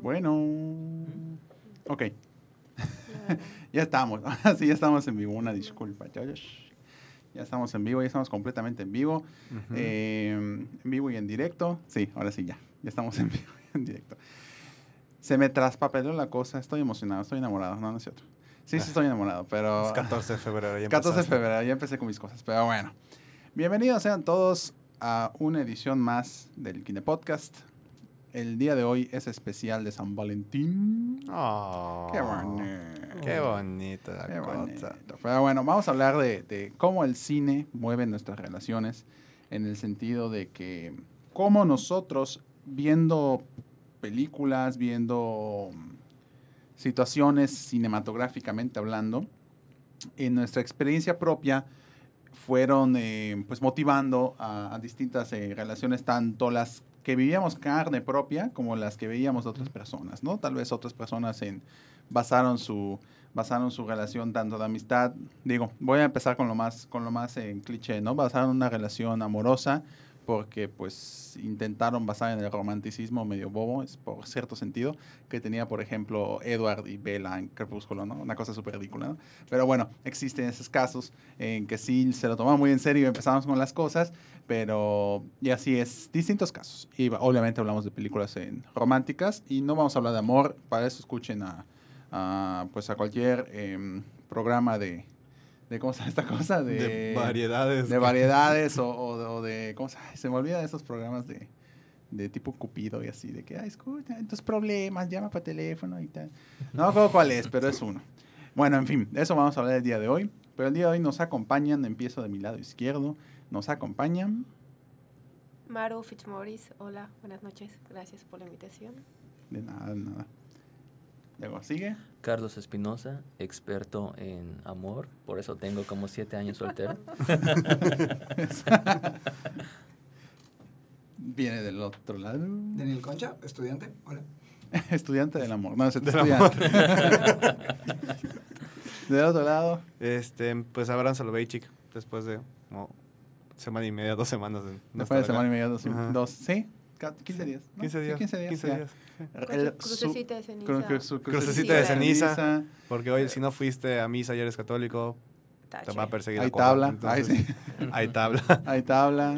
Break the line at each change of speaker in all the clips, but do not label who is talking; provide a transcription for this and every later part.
Bueno. Ok. ya estamos. Ahora sí, ya estamos en vivo. Una disculpa. Ya, estamos en vivo, ya estamos completamente en vivo. Eh, en vivo y en directo. Sí, ahora sí, ya. Ya estamos en vivo y en directo. Se me traspapeló la cosa. Estoy emocionado, estoy enamorado. No, no es cierto. Sí, sí estoy enamorado, pero...
Es 14 de febrero. Ya
14 de febrero, ya empecé con mis cosas, pero bueno. Bienvenidos sean todos a una edición más del Kine Podcast. El día de hoy es especial de San Valentín.
Oh,
Qué bonito.
Qué bonita la
Qué
cosa.
bonito. Pero bueno, vamos a hablar de, de cómo el cine mueve nuestras relaciones en el sentido de que cómo nosotros viendo películas, viendo mm, situaciones cinematográficamente hablando, en nuestra experiencia propia fueron eh, pues motivando a, a distintas eh, relaciones, tanto las que vivíamos carne propia como las que veíamos de otras personas, ¿no? Tal vez otras personas en, basaron su basaron su relación tanto de amistad, digo, voy a empezar con lo más con lo más en cliché, ¿no? Basaron una relación amorosa porque pues intentaron basar en el romanticismo medio bobo, es por cierto sentido, que tenía, por ejemplo, Edward y Bella en Crepúsculo, ¿no? Una cosa súper ridícula. Pero bueno, existen esos casos en que sí se lo tomaban muy en serio y empezamos con las cosas, pero y así es, distintos casos. Y obviamente hablamos de películas en románticas y no vamos a hablar de amor, para eso escuchen a, a, pues a cualquier em, programa de, de, ¿cómo se llama esta cosa? De,
De variedades.
de variedades o, o de- o de, ¿cómo se, ay, se me olvida de esos programas de, de tipo Cupido y así, de que, ay, escucha, tus problemas, llama por teléfono y tal. No me acuerdo cuál es, pero es uno. Bueno, en fin, de eso vamos a hablar el día de hoy. Pero el día de hoy nos acompañan, empiezo de mi lado izquierdo, nos acompañan,
Maru Fitzmaurice, hola, buenas noches, gracias por la invitación.
de nada, de nada. Luego sigue.
Carlos Espinosa, experto en amor, por eso tengo como siete años soltero.
Viene del otro lado.
Daniel Concha, estudiante. Hola.
Estudiante del amor. No, es
Del
estudiante. del otro lado.
Este, pues Abraham Soloveitchik, después de como semana y media, dos semanas. De no
Después de
acá.
semana y media, dos, dos sí, 15 días. ¿no?
15
Sí,
días.
15 días.
15
ya.
días.
El-
Cruce-
su-
Crucecita de ceniza.
cru-
Crucecita
de
ceniza. Porque hoy, si no fuiste a misa y eres católico, te va a perseguir
Hay tabla. Ay,
Entonces,
sí.
Hay tabla.
Hay tabla.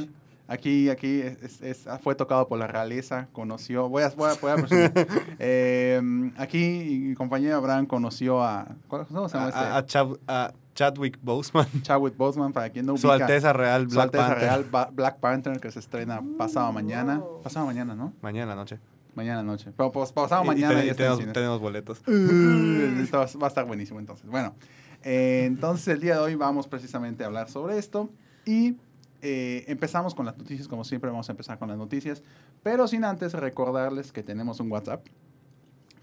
Aquí, aquí es- es- es- fue tocado por la realeza, conoció, voy a, voy a, voy a presumir. Eh, aquí mi compañero Abraham conoció a, ¿cuál- ¿cómo se llama este?
A, a Chav- a Chadwick Boseman,
Chadwick Boseman, para quien no
su
ubica.
Alteza Real
Su
Black
Alteza
Panther.
Real Ba- Black Panther, que se estrena pasado mañana.
Wow.
Pasado mañana, ¿no?
Mañana noche.
Mañana noche. Pero pues, pasado
Y- y
mañana
y
en
tenemos, boletos.
Uh, esto va va a estar buenísimo entonces. Bueno, eh, entonces el día de hoy vamos precisamente a hablar sobre esto y eh, empezamos con las noticias, como siempre vamos a empezar con las noticias, pero sin antes recordarles que tenemos un WhatsApp.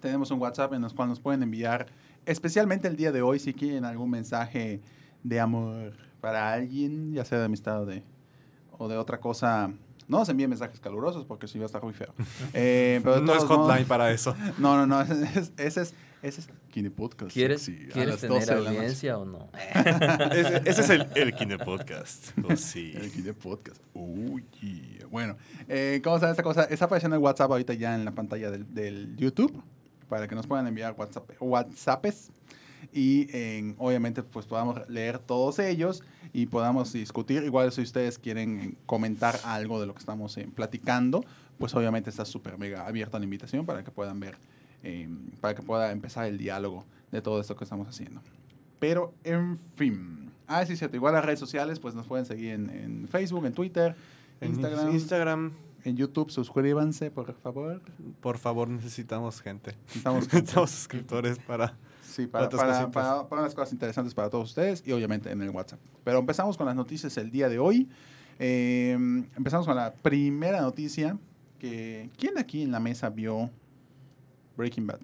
Tenemos un WhatsApp en el cual nos pueden enviar, especialmente el día de hoy, si quieren algún mensaje de amor para alguien, ya sea de amistad o de, o de otra cosa. No nos envíen mensajes calurosos porque si va a estar muy feo. Eh, pero
no es
modos-
hotline para eso.
no, no, no. Ese es, ese es, ese es Kine Podcast.
¿Quieres,
sexy, a
¿quieres
las 12
tener audiencia o no?
ese, ese es el, el Kine Podcast. Oh, sí.
El Kine Podcast. Uy, yeah. Bueno, eh, ¿cómo se esta cosa? Está apareciendo el WhatsApp ahorita ya en la pantalla del, del YouTube para que nos puedan enviar WhatsApp, WhatsApps y en- obviamente pues podamos leer todos ellos y podamos discutir. Igual si ustedes quieren comentar algo de lo que estamos eh, platicando, pues obviamente está súper mega abierta la invitación para que puedan ver, eh, para que pueda empezar el diálogo de todo esto que estamos haciendo. Pero, en fin. Ah, sí, cierto. Igual las redes sociales, pues nos pueden seguir en, en Facebook, en Twitter,
En
Instagram,
Instagram,
en YouTube. Suscríbanse, por favor.
por favor, necesitamos gente.
Necesitamos,
Necesitamos suscriptores para...
sí, para, para, para, para unas cosas interesantes para todos ustedes y obviamente en el WhatsApp. Pero empezamos con las noticias el día de hoy. Eh, empezamos con la primera noticia que ¿quién aquí en la mesa vio Breaking Bad?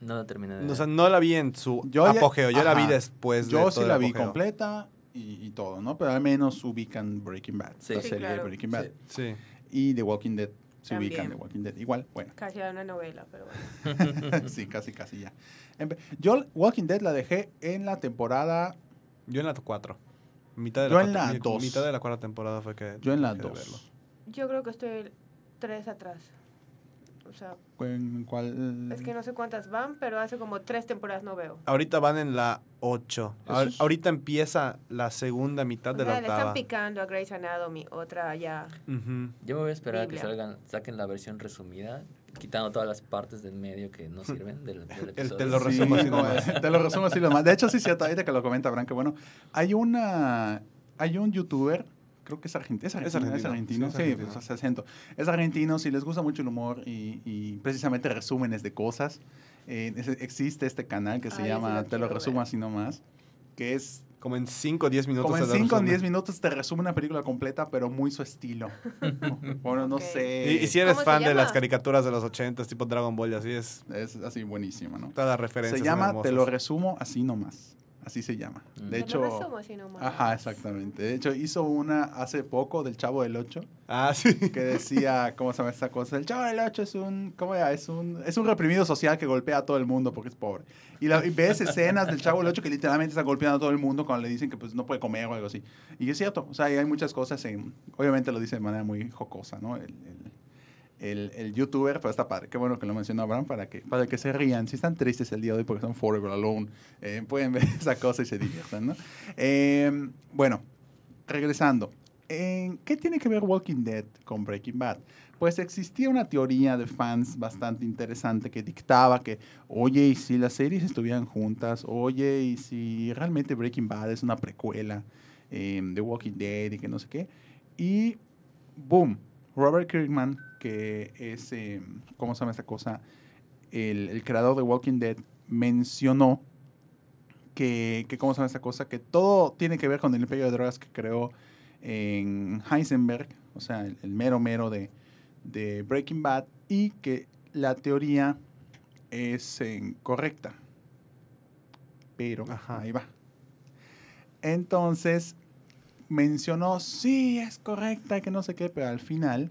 No la terminé de
O sea, no la vi en su
Yo ya-
apogeo. Yo la vi después de
Yo
todo
sí
el
la vi
apogeo.
completa y, y todo, ¿no? Pero al menos ubican Breaking Bad,
Sí.
la
Sí,
serie de. Breaking Bad.
Sí.
Y The Walking Dead se
También.
ubican The Walking Dead. Igual, bueno.
Casi era una novela, pero bueno.
sí, casi, casi ya. Empe- Yo Walking Dead la dejé en la temporada,
Yo en la 4. Mitad de
Yo
la,
en
cuarta-
la
mi-
dos.
mitad de la cuarta temporada fue que.
yo en la
dejé de verlo.
2.
Yo creo que estoy tres atrás. O sea,
¿En cuál?
es que no sé cuántas van, pero hace como tres temporadas no veo.
Ahorita van en la 8.
Eso es-
Ahorita empieza la segunda mitad
O
de
sea,
la
le están
octava.
picando a Grey's Anatomy, otra ya.
Yo me voy a esperar a que salgan, saquen la versión resumida, quitando todas las partes del medio que no sirven del, del
El-
episodio.
te lo
Sí,
resumo así
como
nomás.
te lo resumo así nomás. De hecho, sí es cierto, ahorita que lo comenta Abraham, que bueno, hay una, hay un youtuber, creo que es argentino, es argentino, es
argentino,
argentino,
sí,
sí,
es argentino.
pues, hace acento. Es argentino, si les gusta mucho el humor y, y precisamente resúmenes de cosas, eh, es- existe este canal que se
Ay, ese
llama Te lo resumo así nomás, que es
Como en 5 o 10 minutos.
como en
te lo
5 o
resume.
10 minutos te resume una película completa, pero muy su estilo. bueno, no
Ok.
sé.
Y, y si eres
¿Cómo se
fan de las caricaturas de los 80, tipo Dragon Ball, y así es.
Es así buenísima, ¿no?
Todas las referencias.
Se llama. Te lo resumo así nomás. Así se llama.
Mm.
De hecho,
resumo así nomás.
ajá, exactamente. De hecho, hizo una hace poco del Chavo del 8
Ah, sí.
que decía, ¿cómo se llama esta cosa? El Chavo del 8 es un, ¿cómo era? Es un, es un reprimido social que golpea a todo el mundo porque es pobre. Y, la- y ves escenas del Chavo del 8 que literalmente está golpeando a todo el mundo cuando le dicen que pues no puede comer o algo así. Y es cierto, o sea, hay muchas cosas en, obviamente lo dice de manera muy jocosa, ¿no? El, el- el, el youtuber, pero está padre. Qué bueno que lo mencionó Abraham para que, para que se rían. Si están tristes el día de hoy porque son Forever Alone, eh, pueden ver esa cosa y se diviertan, ¿no? Eh, bueno, regresando. ¿Qué tiene que ver Walking Dead con Breaking Bad? Pues existía una teoría de fans bastante interesante que dictaba que, oye, y si las series estuvieran juntas, oye, y si realmente Breaking Bad es una precuela eh, de Walking Dead y que no sé qué. Y, boom, Robert Kirkman, que es, eh, ¿cómo se llama esta cosa? El, el creador de Walking Dead, mencionó que, que, ¿cómo se llama esta cosa? Que todo tiene que ver con el imperio de drogas que creó en Heisenberg, o sea, el, el mero mero de, de Breaking Bad, y que la teoría es eh, correcta. Pero,
Ajá.
ahí va. Entonces, mencionó, sí, es correcta, que no sé qué, pero al final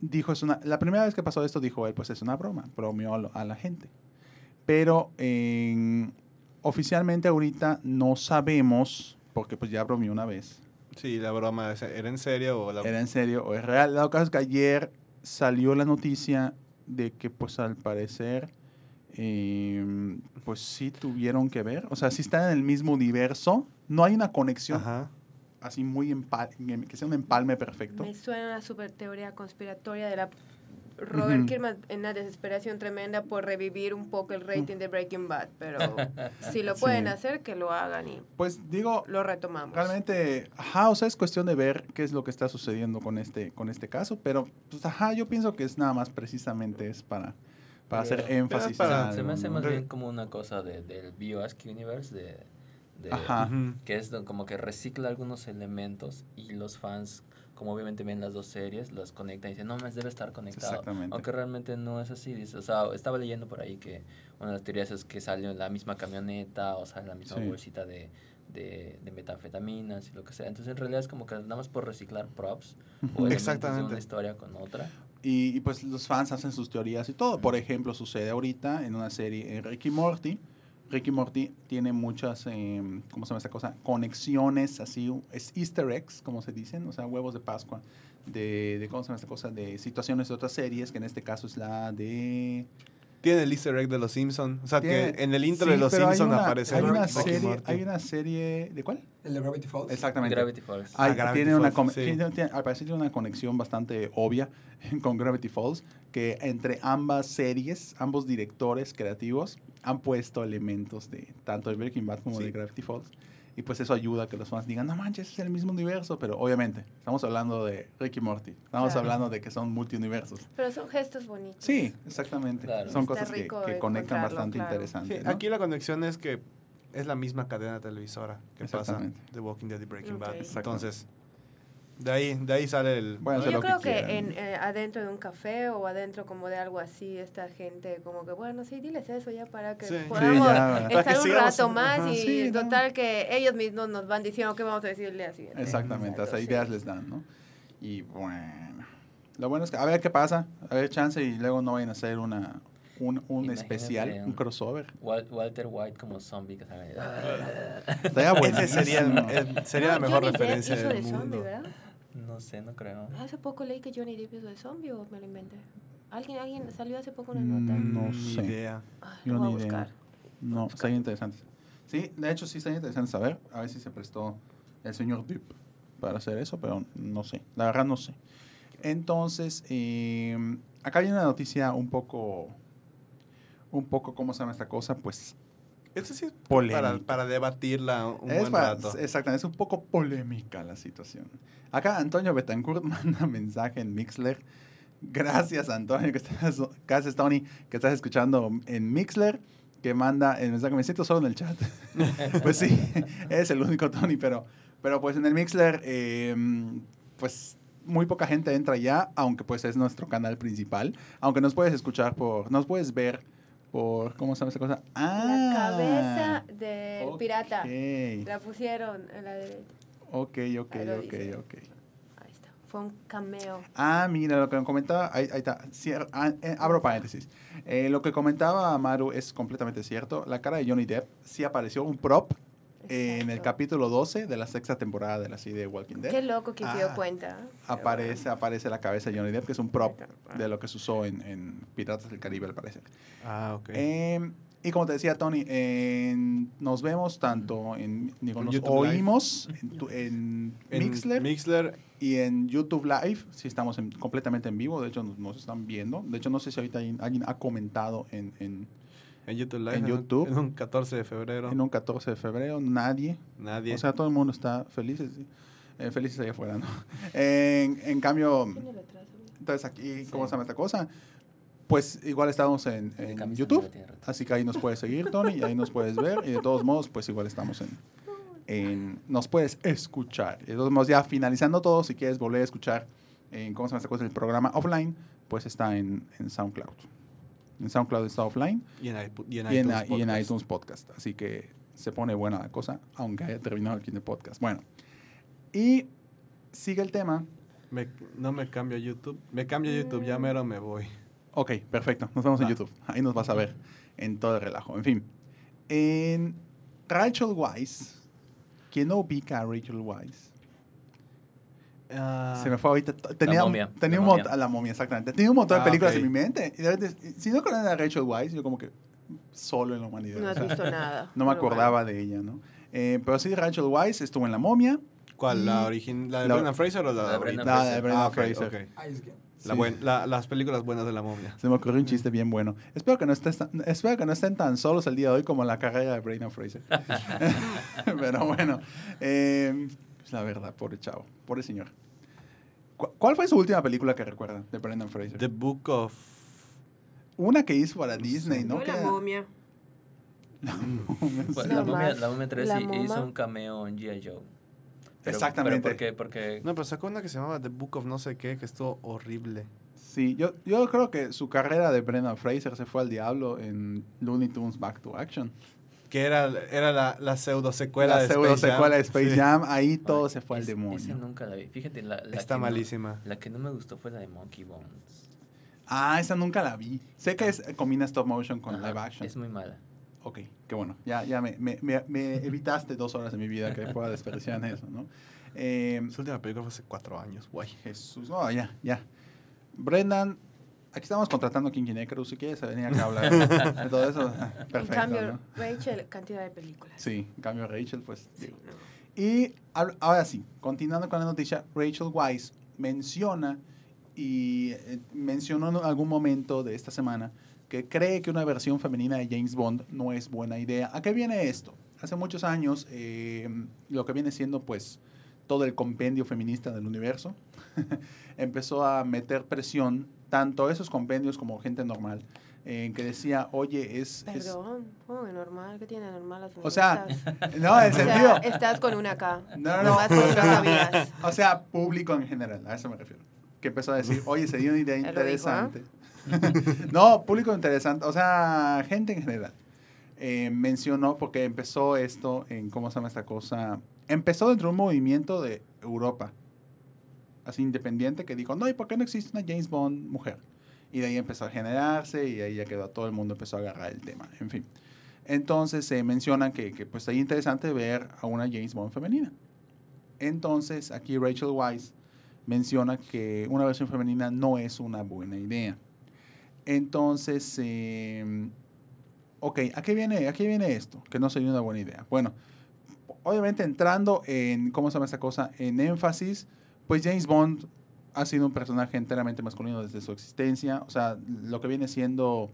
dijo, es una, la primera vez que pasó esto, dijo él, pues es una broma, bromeó a, la gente. Pero en- oficialmente ahorita no sabemos, porque pues ya bromeó una vez,
Sí, la broma ¿es- era en serio o la...
era en serio o es real. Lo caso es que ayer salió la noticia de que pues al parecer eh, pues sí tuvieron que ver, o sea, sí están en el mismo universo, no hay una conexión
Ajá.
Así muy empa- que sea un empalme perfecto.
Me suena una super teoría conspiratoria de la Robert
Ujú.
Kirkman en una desesperación tremenda por revivir un poco el rating de Breaking Bad, pero si lo
Sí.
pueden hacer, que lo hagan y
Pues digo,
lo retomamos.
Realmente, ajá, o sea, es cuestión de ver qué es lo que está sucediendo con este, con este caso, pero, pues, ajá, yo pienso que es nada más precisamente es para, para hacer énfasis.
para-
Se me hace más bien como una cosa de, del BioAsk Universe, de, de-
Ajá.
Que es como que recicla algunos elementos y los fans, como obviamente ven las dos series, las conectan y dicen, no, más debe estar conectado.
Exactamente.
Aunque realmente no es así. Dice, o sea, estaba leyendo por ahí que una de las teorías es que salió en la misma camioneta o sale en la misma
Sí.
bolsita de, de, de metanfetaminas y lo que sea. Entonces, en realidad es como que nada más por reciclar props o de
Exactamente.
una historia con otra.
Y, y, pues los fans hacen sus teorías y todo. Por ejemplo, sucede ahorita en una serie en Ricky Morty. Ricky Morty tiene muchas, eh, ¿cómo se llama esta cosa? Conexiones, así, es easter eggs, como se dicen, o sea, huevos de Pascua, de, de ¿cómo se llama esta cosa? De situaciones de otras series, que en este caso es la de...
Tiene el easter egg de los Simpsons. O sea,
Tiene-
que en el intro
sí,
de los Simpsons
una-
aparece
hay una,
Ricky
serie,
Morty.
hay una serie, ¿de cuál?
El de Gravity Falls.
Exactamente.
Gravity Falls.
Hay-
Ah, Gravity
tiene una
Falls,
com-
sí.
tiene- tiene- al parecer tiene una conexión bastante obvia con Gravity Falls, que entre ambas series, ambos directores creativos han puesto elementos de tanto de Breaking Bad como
Sí.
de Gravity Falls. Y pues eso ayuda a que los fans digan, no manches, es el mismo universo, pero obviamente estamos hablando de Ricky Morty, estamos
Claro.
hablando de que son multiuniversos.
Pero son gestos bonitos.
Sí, exactamente.
Claro.
Son
Está
cosas que, que conectan bastante
claro.
Sí,
interesantes. ¿no?
Aquí la conexión es que es la misma cadena televisora que pasa de Walking Dead y Breaking Bad.
Ok.
Exacto.
Entonces, De ahí, de ahí sale el...
Bueno,
Yo
lo
creo
que
que, en, eh, adentro de un café o adentro como de algo así, esta gente como que, bueno, sí, diles eso ya para que
Sí. Sí,
podamos
ya, para
que
estar un
sigamos-
rato más
ajá.
y
Sí, no.
total que ellos mismos nos van diciendo qué vamos a decirle así.
Exactamente, hasta ideas
sí.
les dan, ¿no? Y bueno, lo bueno es que a ver qué pasa, a ver chance y luego no vayan a hacer una, un, un especial, un
un-
crossover.
Wal- Walter White como zombie que sale.
Estaría bueno.
Ese sería, el- el- sería la
No,
mejor referencia del
de
mundo.
zombie, ¿verdad?
No sé, no creo.
Hace poco leí que Johnny Depp hizo de zombie o me lo inventé. ¿Alguien, alguien salió hace poco una
Mm,
nota?
No sé.
idea.
Ay,
Yo
voy a
ni idea.
buscar.
No, está interesante. Sí, de hecho sí está interesante saber, a ver si se prestó el señor Depp para hacer eso, pero no sé, la verdad no sé. Entonces, eh, acá hay una noticia un poco, un poco, ¿cómo se llama esta cosa? Pues
Esto sí es
Polémica.
para, para debatirla un
es
buen
para-
rato.
Exactamente, es un poco polémica la situación. Acá Antonio Betancourt manda mensaje en Mixler. Gracias, Antonio, que estás, gracias, Tony, que estás escuchando en Mixler, que manda el mensaje. Me siento solo en el chat. pues sí, es el único Tony, pero, pero pues en el Mixler, eh, pues muy poca gente entra ya, aunque pues es nuestro canal principal. Aunque nos puedes escuchar por, nos puedes ver por, ¿cómo se llama esa cosa? Ah,
La cabeza del
ok.
pirata. La pusieron en la derecha.
Ok, ok, ok,
dice.
ok.
Ahí está. Fue un cameo.
Ah, mira, lo que comentaba, ahí, ahí está, cier- ah, eh, abro paréntesis. Eh, lo que comentaba Maru es completamente cierto. La cara de Johnny Depp sí apareció un prop en el capítulo 12 de la sexta temporada de la serie de Walking Dead.
Qué loco que se dio
Ah.
cuenta.
Aparece, aparece la cabeza de Johnny Depp, que es un prop de lo que se usó en, en Piratas del Caribe, al parecer.
Ah, ok.
Eh, y como te decía Tony, en- nos vemos tanto en, digo,
En
nos
YouTube
oímos en, tu- en
En
Mixler
Mixler.
y en YouTube Live, si estamos en- completamente en vivo, de hecho nos, nos están viendo. De hecho no sé si ahorita hay- alguien ha comentado en, en,
En YouTube Live.
En
un-
YouTube.
En un 14 de febrero.
en un 14 de febrero, nadie.
Nadie.
O sea, todo el mundo está felices, eh, felices allá afuera, ¿no? En, en cambio, entonces aquí, ¿cómo
Sí.
se llama esta cosa? Pues igual estamos en, en YouTube. Así que ahí nos puedes seguir, Tony, y ahí nos puedes ver. Y de todos modos, pues igual estamos en, en- nos puedes escuchar. Y de todos modos, ya finalizando todo, si quieres volver a escuchar en cómo se llama esta cosa, el programa offline, pues está en, en SoundCloud. En SoundCloud está offline
y en, y en
y en,
iTunes.
y en
Podcast.
iTunes Podcast. Así que se pone buena la cosa, aunque haya terminado en el podcast. Bueno, y sigue el tema.
Me- no me cambio a YouTube. Me cambio a YouTube, ya mero me voy.
Ok, perfecto. Nos vemos en
Va.
YouTube. Ahí nos vas a ver en todo el relajo. En fin. En Rachel Weisz. ¿Quién no ubica a Rachel Weisz?
Ah,
Se me fue ahorita. Tenía, un-
momia,
tenía
la
un
momia.
montón. La momia, exactamente. Tenía un montón de
Ah,
películas
ok.
en mi mente. Y de repente, si no conocen a Rachel Weisz, yo como que solo en la humanidad.
No
o
has
sea,
visto nada.
no me acordaba de ella, ¿no? Eh, pero sí, Rachel Weisz estuvo en La Momia.
¿Cuál? ¿La original? ¿La de
la-
Brendan Fraser o la,
La
de
de Brendan
ahorita?
La de Brendan
Ah,
Fraser.
ok.
Ahí es que.
La
Sí.
buen- la- las películas buenas de la momia.
Se me ocurrió un chiste bien bueno. Espero que no, estés tan- espero que no estén tan solos el día de hoy como la carrera de Brendan Fraser. Pero bueno, eh, es la verdad, pobre chavo, pobre señor. ¿Cu- ¿Cuál fue su última película que recuerdan de Brendan Fraser?
The Book of...
Una que hizo para Disney, ¿no?
La momia.
La, momia, la momia 3
La
sí
moma.
hizo un cameo en G.I. Joe. Pero-
Exactamente.
Pero ¿Por qué? Porque
No, pero sacó una que se llamaba The Book of no sé qué, que estuvo horrible.
Sí, yo, yo creo que su carrera de Brendan Fraser se fue al diablo en Looney Tunes Back to Action.
Que era, era la, la pseudo secuela
la
de
pseudo
Space Jam.
secuela de Space
Sí.
Jam, ahí todo
Ay,
se fue al demonio.
Esa nunca la vi. Fíjate, la, la
Está
que no-
malísima.
la que no me gustó fue la de Monkey Bones.
Ah, esa nunca la vi. Sé que es, combina stop motion con
Ajá,
live action.
Es muy mala.
Ok, qué bueno. Ya, ya me, me, me- me evitaste dos horas de mi vida que pueda desperdiciar en eso, ¿no? Eh,
Su última película fue hace cuatro años, guay.
Jesús, no, ya, ya. Brendan, aquí estamos contratando a King Cruz. Si quieres venir acá a hablar de todo eso, ah,
En
perfecto,
cambio,
¿no?
Rachel, cantidad de películas.
Sí, en cambio Rachel, pues...
Sí,
digo.
no.
Y ahora sí, continuando con la noticia, Rachel Weisz menciona y eh, mencionó en algún momento de esta semana que cree que una versión femenina de James Bond no es buena idea. ¿A qué viene esto? Hace muchos años, eh, lo que viene siendo pues todo el compendio feminista del universo empezó a meter presión, tanto esos compendios como gente normal, en que decía, oye, es... es-
Perdón, oh, normal, ¿qué tiene normal? las
o sea, no, en
O sea,
sentido...
estás con una K.
No, no, no.
Nomás.
O sea, público en general, a eso me refiero. Que empezó a decir, oye, se dio una idea
dijo, ¿ah?
interesante. no, público interesante, o sea, gente en general. Eh, mencionó, porque empezó esto en, ¿cómo se llama esta cosa? Empezó dentro de un movimiento de Europa, así independiente, que dijo, no, ¿y por qué no existe una James Bond mujer? Y de ahí empezó a generarse y ahí ya quedó, todo el mundo empezó a agarrar el tema, en fin. Entonces se mencionan que, que pues sería interesante ver a una James Bond femenina. Entonces aquí Rachel Weisz menciona que una versión femenina no es una buena idea. Entonces, eh, ok, ¿a qué, viene, ¿a qué viene esto? Que no sería una buena idea. Bueno, obviamente entrando en, ¿cómo se llama esta cosa? En énfasis, pues James Bond ha sido un personaje enteramente masculino desde su existencia. O sea, lo que viene siendo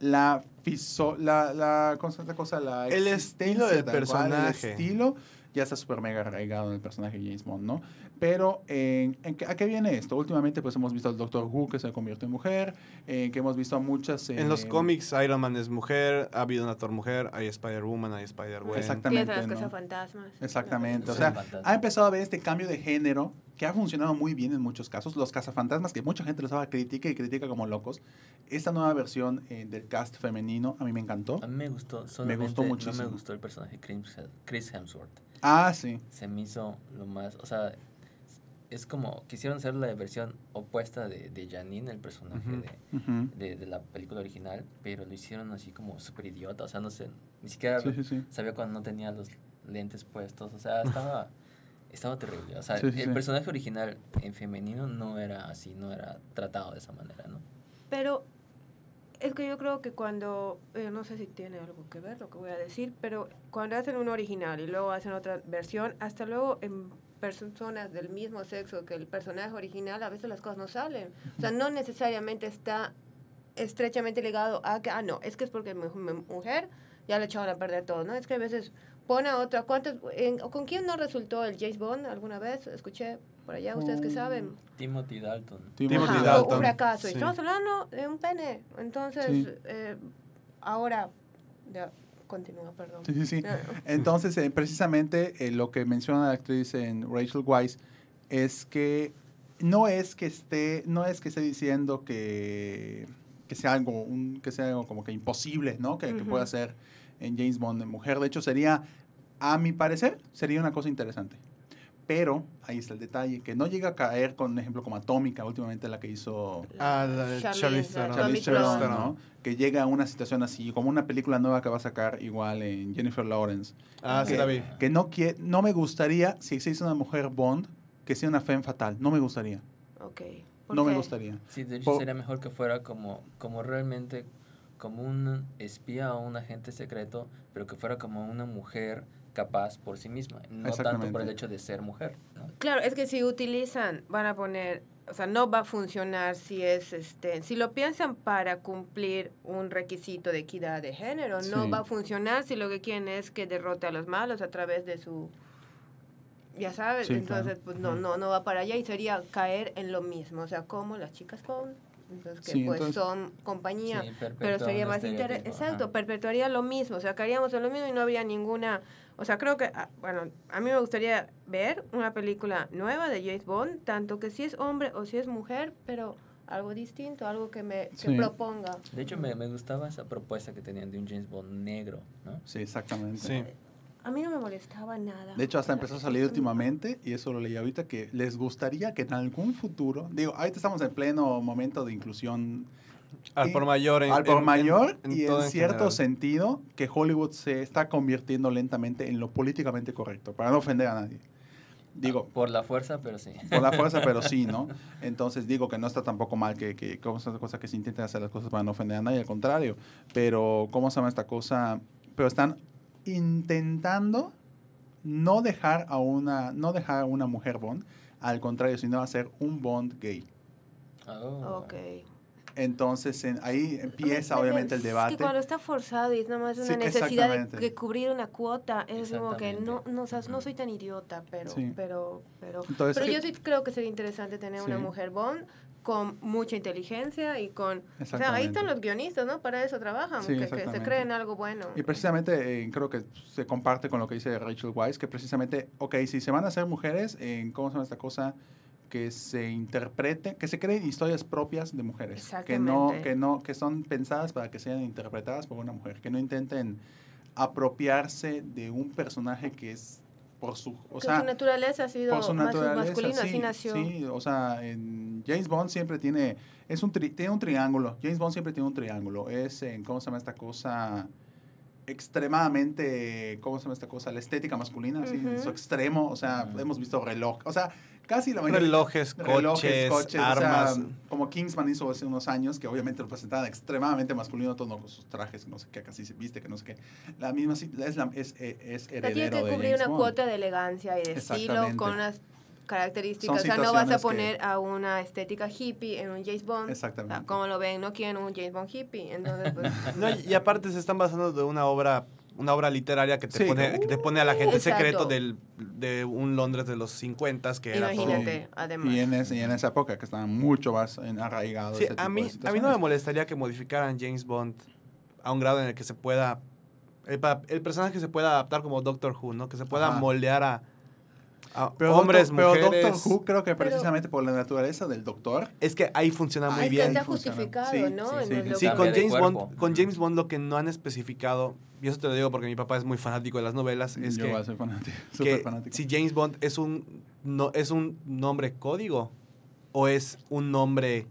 la, fiso- la, la, ¿cómo se llama esta cosa? La
El
existencia
estilo del
cual,
personaje.
el estilo ya está súper mega arraigado en el personaje de James Bond, ¿no? Pero, en, en qué- ¿a qué viene esto? Últimamente, pues hemos visto al Doctor Who que se convirtió en mujer, eh, que hemos visto a muchas...
En los
eh,
cómics, Iron Man es mujer, ha habido una Thor mujer, hay Spider-Woman, hay Spider-Gwen.
Exactamente.
Las
¿no?
cosas fantasmas.
Exactamente. O sea, ha empezado a haber este cambio de género que ha funcionado muy bien en muchos casos. Los cazafantasmas, que mucha gente los daba crítica y critica como locos. Esta nueva versión eh, del cast femenino a mí me encantó.
A mí me gustó,
Me gustó
no
muchísimo.
me gustó el personaje Chris Chris Hemsworth.
Ah, sí.
Se me hizo lo más, o sea, es como quisieron hacer la versión opuesta de, de Janine, el personaje
Ujú.
de,
Ujú.
de, de la película original, pero lo hicieron así como súper idiota, o sea, no sé, ni siquiera
Sí, sí, sí.
sabía cuando no tenía los lentes puestos, o sea, estaba, estaba terrible, o sea,
Sí, sí,
el
sí.
personaje original en femenino no era así, no era tratado de esa manera, ¿no?
Pero es que yo creo que cuando, eh, no sé si tiene algo que ver lo que voy a decir, pero cuando hacen un original y luego hacen otra versión, hasta luego en personas del mismo sexo que el personaje original, a veces las cosas no salen. O sea, no necesariamente está estrechamente ligado a que, ah, no, es que es porque mu- mu- mujer, ya le echaron a perder todo, ¿no? Es que a veces pone a otra. ¿Cuántos, en- ¿Con quién no resultó el James Bond alguna vez? Escuché por allá, ustedes que saben.
Timothy Dalton.
Timothy
Ajá,
Dalton.
Un fracaso. Y
Sí.
estamos hablando de un pene. Entonces,
Sí.
eh, ahora, ya, continúa, perdón.
Sí, sí, sí.
Eh,
Entonces, eh, precisamente eh, lo que menciona la actriz en Rachel Weisz es que no es que esté, no es que esté diciendo que, que sea algo, un- que sea algo como que imposible, ¿no? Que, que pueda ser en James Bond mujer. De hecho, sería, a mi parecer, sería una cosa interesante. Pero ahí está el detalle, que no llega a caer con un ejemplo como Atómica, últimamente la que hizo
Ah, la de
Charlize Theron.
¿no? Que llega a una situación así, como una película nueva que va a sacar igual en Jennifer Lawrence.
Ah, sí
que,
la vi.
que no, quie- no me gustaría, si existe una mujer Bond, que sea una femme fatal. No me gustaría.
ok. ¿Por
No me gustaría.
Sí, de hecho sería mejor que fuera como, como realmente como un espía o un agente secreto, pero que fuera como una mujer capaz por sí misma, no tanto por el hecho de ser mujer. ¿no?
Claro, es que si utilizan, van a poner, o sea, no va a funcionar si es, este, si lo piensan para cumplir un requisito de equidad de género, no
Sí.
va a funcionar si lo que quieren es que derrote a los malos a través de su, ya sabes,
Sí,
entonces
claro.
pues no, no, no va para allá y sería caer en lo mismo, o sea, como las chicas con, entonces que
Sí,
pues
entonces-
son compañía.
Sí,
Pero sería más interesante. Exacto,
ajá.
perpetuaría lo mismo. O sea, caeríamos en lo mismo y no habría ninguna. O sea, creo que. ah, Bueno, a mí me gustaría ver una película nueva de James Bond, tanto que si es hombre o si es mujer, pero algo distinto, algo que me que
Sí.
proponga.
De hecho, me, me gustaba esa propuesta que tenían de un James Bond negro, ¿no?
Sí, exactamente.
Sí.
A mí no me molestaba nada.
De hecho, hasta empezó a salir últimamente, y eso lo leí ahorita, que les gustaría que en algún futuro, digo, ahorita estamos en pleno momento de inclusión
Al por mayor. en-
al por
en-
mayor
en-
y en cierto
general.
sentido que Hollywood se está convirtiendo lentamente en lo políticamente correcto, para no ofender a nadie. Digo,
Por la fuerza, pero sí.
por la fuerza, pero sí, ¿no? Entonces digo que no está tampoco mal que, que cosa que se intenten hacer las cosas para no ofender a nadie, al contrario. Pero, ¿cómo se llama esta cosa? Pero están intentando no dejar a una, no dejar a una mujer Bond, al contrario, sino hacer un Bond gay.
Oh.
Ok.
Entonces en- ahí empieza obviamente el
es
debate.
que cuando está forzado y es nada más
Sí,
una necesidad de, de cubrir una cuota, es como que no, no, o sea, no soy tan idiota, pero,
Sí.
pero, pero,
Entonces,
pero
sí.
yo sí creo que sería interesante tener una
Sí.
mujer Bond con mucha inteligencia y con... O sea, ahí están los guionistas, ¿no? Para eso trabajan,
Sí,
que- que, se creen algo bueno.
Y precisamente eh, creo que se comparte con lo que dice Rachel Weisz, que precisamente, ok, si se van a hacer mujeres, en ¿cómo se llama esta cosa? Que se interprete, que se creen historias propias de mujeres. Que no, que no, que son pensadas para que sean interpretadas por una mujer. Que no intenten apropiarse de un personaje que es por su, o
que
sea,
su naturaleza ha sido
por su naturaleza, sí,
así nació.
Sí, o sea, en James Bond siempre tiene, es un tri- tiene un triángulo. James Bond siempre tiene un triángulo. Es, en, ¿cómo se llama esta cosa? Extremadamente, ¿cómo se llama esta cosa? La estética masculina, así, en su extremo. O sea, hemos visto reloj. O sea, casi la mayoría.
Relojes, coches,
o sea,
armas.
como Kingsman hizo hace unos años, que obviamente lo presentaban extremadamente masculino, todo con sus trajes, no sé qué, casi se viste, que no sé qué. La misma, sí, es, la, es, es, es
O sea, tiene
heredero
que
de
cubrir una
Bond.
cuota de elegancia y de estilo con unas características.
Son
O sea, no vas a
que-
poner a una estética hippie en un James Bond. O sea,
Exactamente.
como lo ven, no quieren un James Bond hippie. Entonces, pues,
No, y aparte se están basando de una obra una obra literaria que te,
Sí,
pone, que te pone a la gente
Exacto.
secreto del, de un Londres de los 50 que era todo.
además.
Y en, ese- y en esa época que estaban mucho más arraigados.
Sí,
ese
a mí, a mí no me molestaría que modificaran James Bond a un grado en el que se pueda. El, personaje se pueda adaptar como Doctor Who, ¿no? Que se pueda
Ajá.
moldear a, a
Pero
hombres,
Doctor- pero
mujeres.
Doctor Who creo que
Pero-
precisamente por la naturaleza del doctor.
Es que ahí funciona muy
Ay, que
bien.
está justificado,
Sí,
¿no?
sí, sí.
Sí, con James. Bond, con James Bond lo que no han especificado, y eso te lo digo porque mi papá es muy fanático de las novelas, es
Yo
que,
voy a ser fanático,
que
súper fanático.
si James Bond es un, no, es un nombre código o es un nombre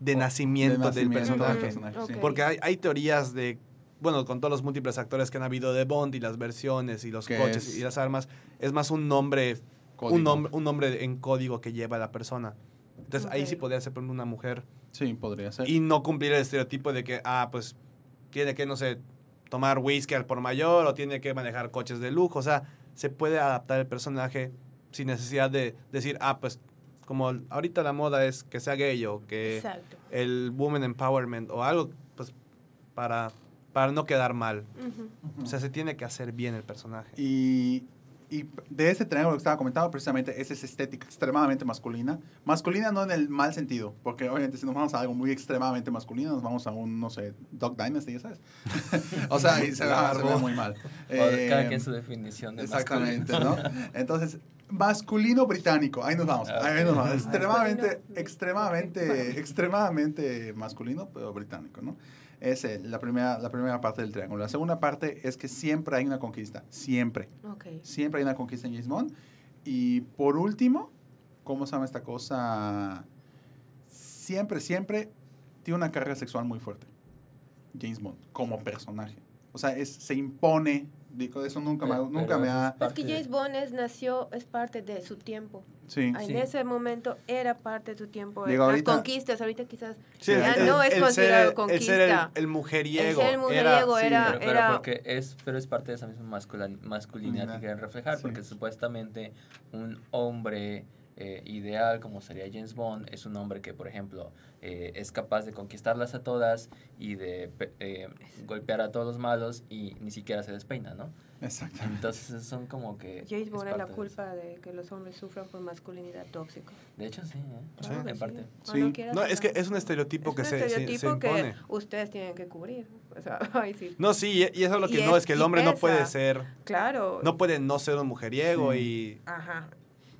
de
O-
nacimiento,
de
del
nacimiento
personaje.
del personaje, sí.
Ok.
Porque hay, hay teorías de, bueno, con todos los múltiples actores que han habido de Bond y las versiones y los coches
es-
y las armas, es más un nombre. Un nombre, un nombre en código que lleva la persona. Entonces ahí sí podría ser por ejemplo, una mujer
Sí, podría ser.
y no cumplir el estereotipo de que, ah, pues tiene que, no sé, tomar whisky al por mayor o tiene que manejar coches de lujo. O sea, se puede adaptar el personaje sin necesidad de decir, ah, pues como ahorita la moda es que sea gay o que
Exacto.
el woman empowerment o algo, pues para, para no quedar mal. O sea, se tiene que hacer bien el personaje.
Y, y de este triángulo que estaba comentando, precisamente es esa estética extremadamente masculina. Masculina no en el mal sentido, porque obviamente si nos vamos a algo muy extremadamente masculino, nos vamos a un, no sé, Dog Dynasty, ya sabes. o sea, ahí se, va, se ve muy mal.
O cada
Eh,
quien su definición de
Exactamente,
masculino.
¿no? Entonces, masculino británico, ahí nos vamos, ahí nos vamos. Extremadamente, extremadamente, extremadamente masculino, pero británico, ¿no? Es eh, la, primera, la primera parte del triángulo. La segunda parte es que siempre hay una conquista, siempre.
Ok.
Siempre hay una conquista en James Bond. Y por último, ¿cómo se llama esta cosa? Siempre, siempre tiene una carga sexual muy fuerte. James Bond, como personaje. O sea, es, se impone. Digo, eso nunca, me, nunca
pero
me ha...
es
que James Bond es, nació, es parte de su tiempo.
Sí.
En
Sí.
ese momento era parte de su tiempo.
Digo,
Las
ahorita-
conquistas, ahorita quizás
Sí,
ya
el-
no es
el
considerado
ser, el ser el-
conquista.
el, mujeriego.
El ser el mujeriego
sí,
era-
Pero, pero
era-
porque es, pero es parte de esa misma masculin- masculinidad
Masculinidad.
que quieren reflejar,
Sí.
porque supuestamente un hombre eh, ideal, como sería James Bond, es un hombre que, por ejemplo, eh, es capaz de conquistarlas a todas y de eh, golpear a todos los malos y ni siquiera se despeina, ¿no?
Exactamente.
Entonces son como que...
James Bond es la
de
culpa de que los hombres sufran por masculinidad tóxica.
De hecho, sí, ¿eh?
Sí.
Claro que
en parte.
Sí.
Quieras
No, es que es un estereotipo que
un
se, se- se,
estereotipo que
impone.
ustedes tienen que cubrir. O sea, ay, sí.
No, sí, y y eso es lo que
Y
no,
es-
es que el hombre no puede ser,
Claro.
no puede no ser un mujeriego
Sí.
y...
Ajá.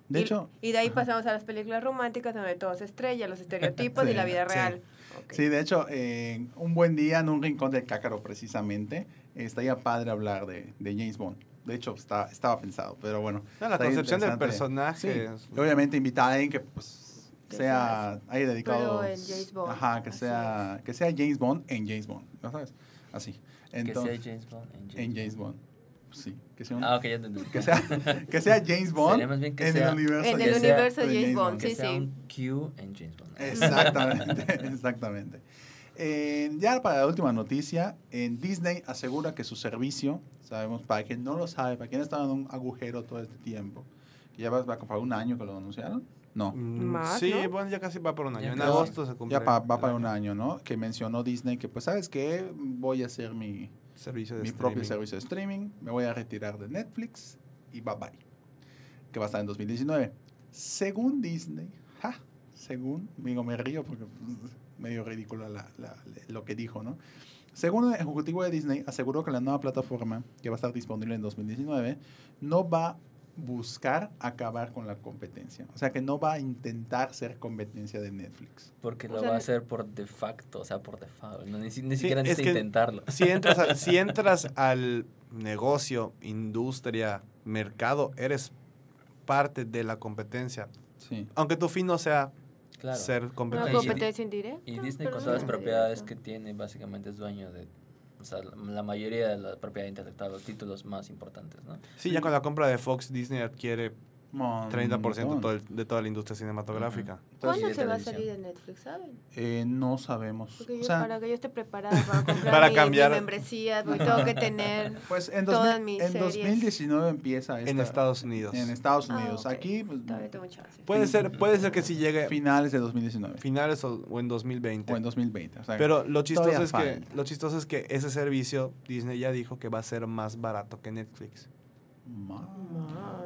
De
y,
hecho,
y de ahí pasamos a las películas románticas donde todo se estrella, los estereotipos
Sí,
y la vida
sí.
real. Ok.
sí, de hecho, eh, un buen día en un rincón del cácaro, precisamente, estaría padre hablar de, de James Bond. De hecho, está, estaba pensado, pero bueno.
No, la concepción del personaje.
Sí,
es-
y obviamente invitar a alguien que pues
Que
sea ahí dedicado.
Pero en James Bond,
Ajá, que
así
sea, que sea James Bond en James Bond, ¿no sabes? Así. Entonces,
que sea James Bond en James,
en James Bond. Sí, que sea, un-
Ah, ok, ya entendí.
que sea, que sea James Bond
Sería más bien que
en
sea-
el universo.
En
de-
el
Que
universo de James
James
Bond,
Bond.
Que
sí,
sea
sí.
un Q en James Bond.
Exactamente, exactamente. Eh, ya para la última noticia, en Disney asegura que su servicio, sabemos, para quien no lo sabe, para quien ha estado en un agujero todo este tiempo, que ya va, va para un año que lo anunciaron, no,
Mm,
Más,
sí,
¿no?
bueno, ya casi va por un año.
Ya
En agosto se cumple.
ya pa- va para un
año.
año, ¿no? Que mencionó Disney que, pues, ¿sabes qué? Voy a hacer mi,
Servicio de
mi propio servicio de streaming, me voy a retirar de Netflix y bye bye. Que va a estar en 2019. Según Disney, ja, según, digo, me río porque pues, medio ridículo la- la- lo que dijo, ¿no? Según el ejecutivo de Disney, aseguró que la nueva plataforma, que va a estar disponible en 2019, no va a buscar acabar con la competencia. O sea, que no va a intentar ser competencia de Netflix.
Porque
O
lo
sea,
va a hacer por de facto, o sea, por default. No, ni, si- ni
Sí,
siquiera
es
necesita
que-
intentarlo.
Si entras, a- si entras al negocio, industria, mercado, eres parte de la competencia.
Sí.
Aunque tu fin no sea
Claro.
ser competencia.
Y-
competencia indirecta.
Y Disney con todas las
no
propiedades que tiene, básicamente es dueño de o sea, la- mayoría de la propiedad intelectual, los títulos más importantes, ¿no?
Sí, ya con la compra de Fox, Disney adquiere
Mon-
30% de,
montón.
todo el- de toda la industria cinematográfica.
Entonces,
¿Cuándo
de
se va a
televisión.
salir de Netflix, saben?
eh, no sabemos.
Porque
O
yo,
sea,
para que yo esté preparada para comprar
Para
mi,
cambiar-
mi membresía, voy- tengo que tener...
pues en,
todas
2000
mis
en
series.
2019 empieza esta,
En Estados Unidos.
En Estados
Ah,
Unidos.
ok.
Aquí, pues,
Todavía tengo chance.
Puede ser, puede ser que sí llegue
finales de 2019
finales o, o en 2020.
o en 2020. o sea,
Pero lo chistoso es que lo chistoso es que ese servicio Disney ya dijo que va a ser más barato que Netflix.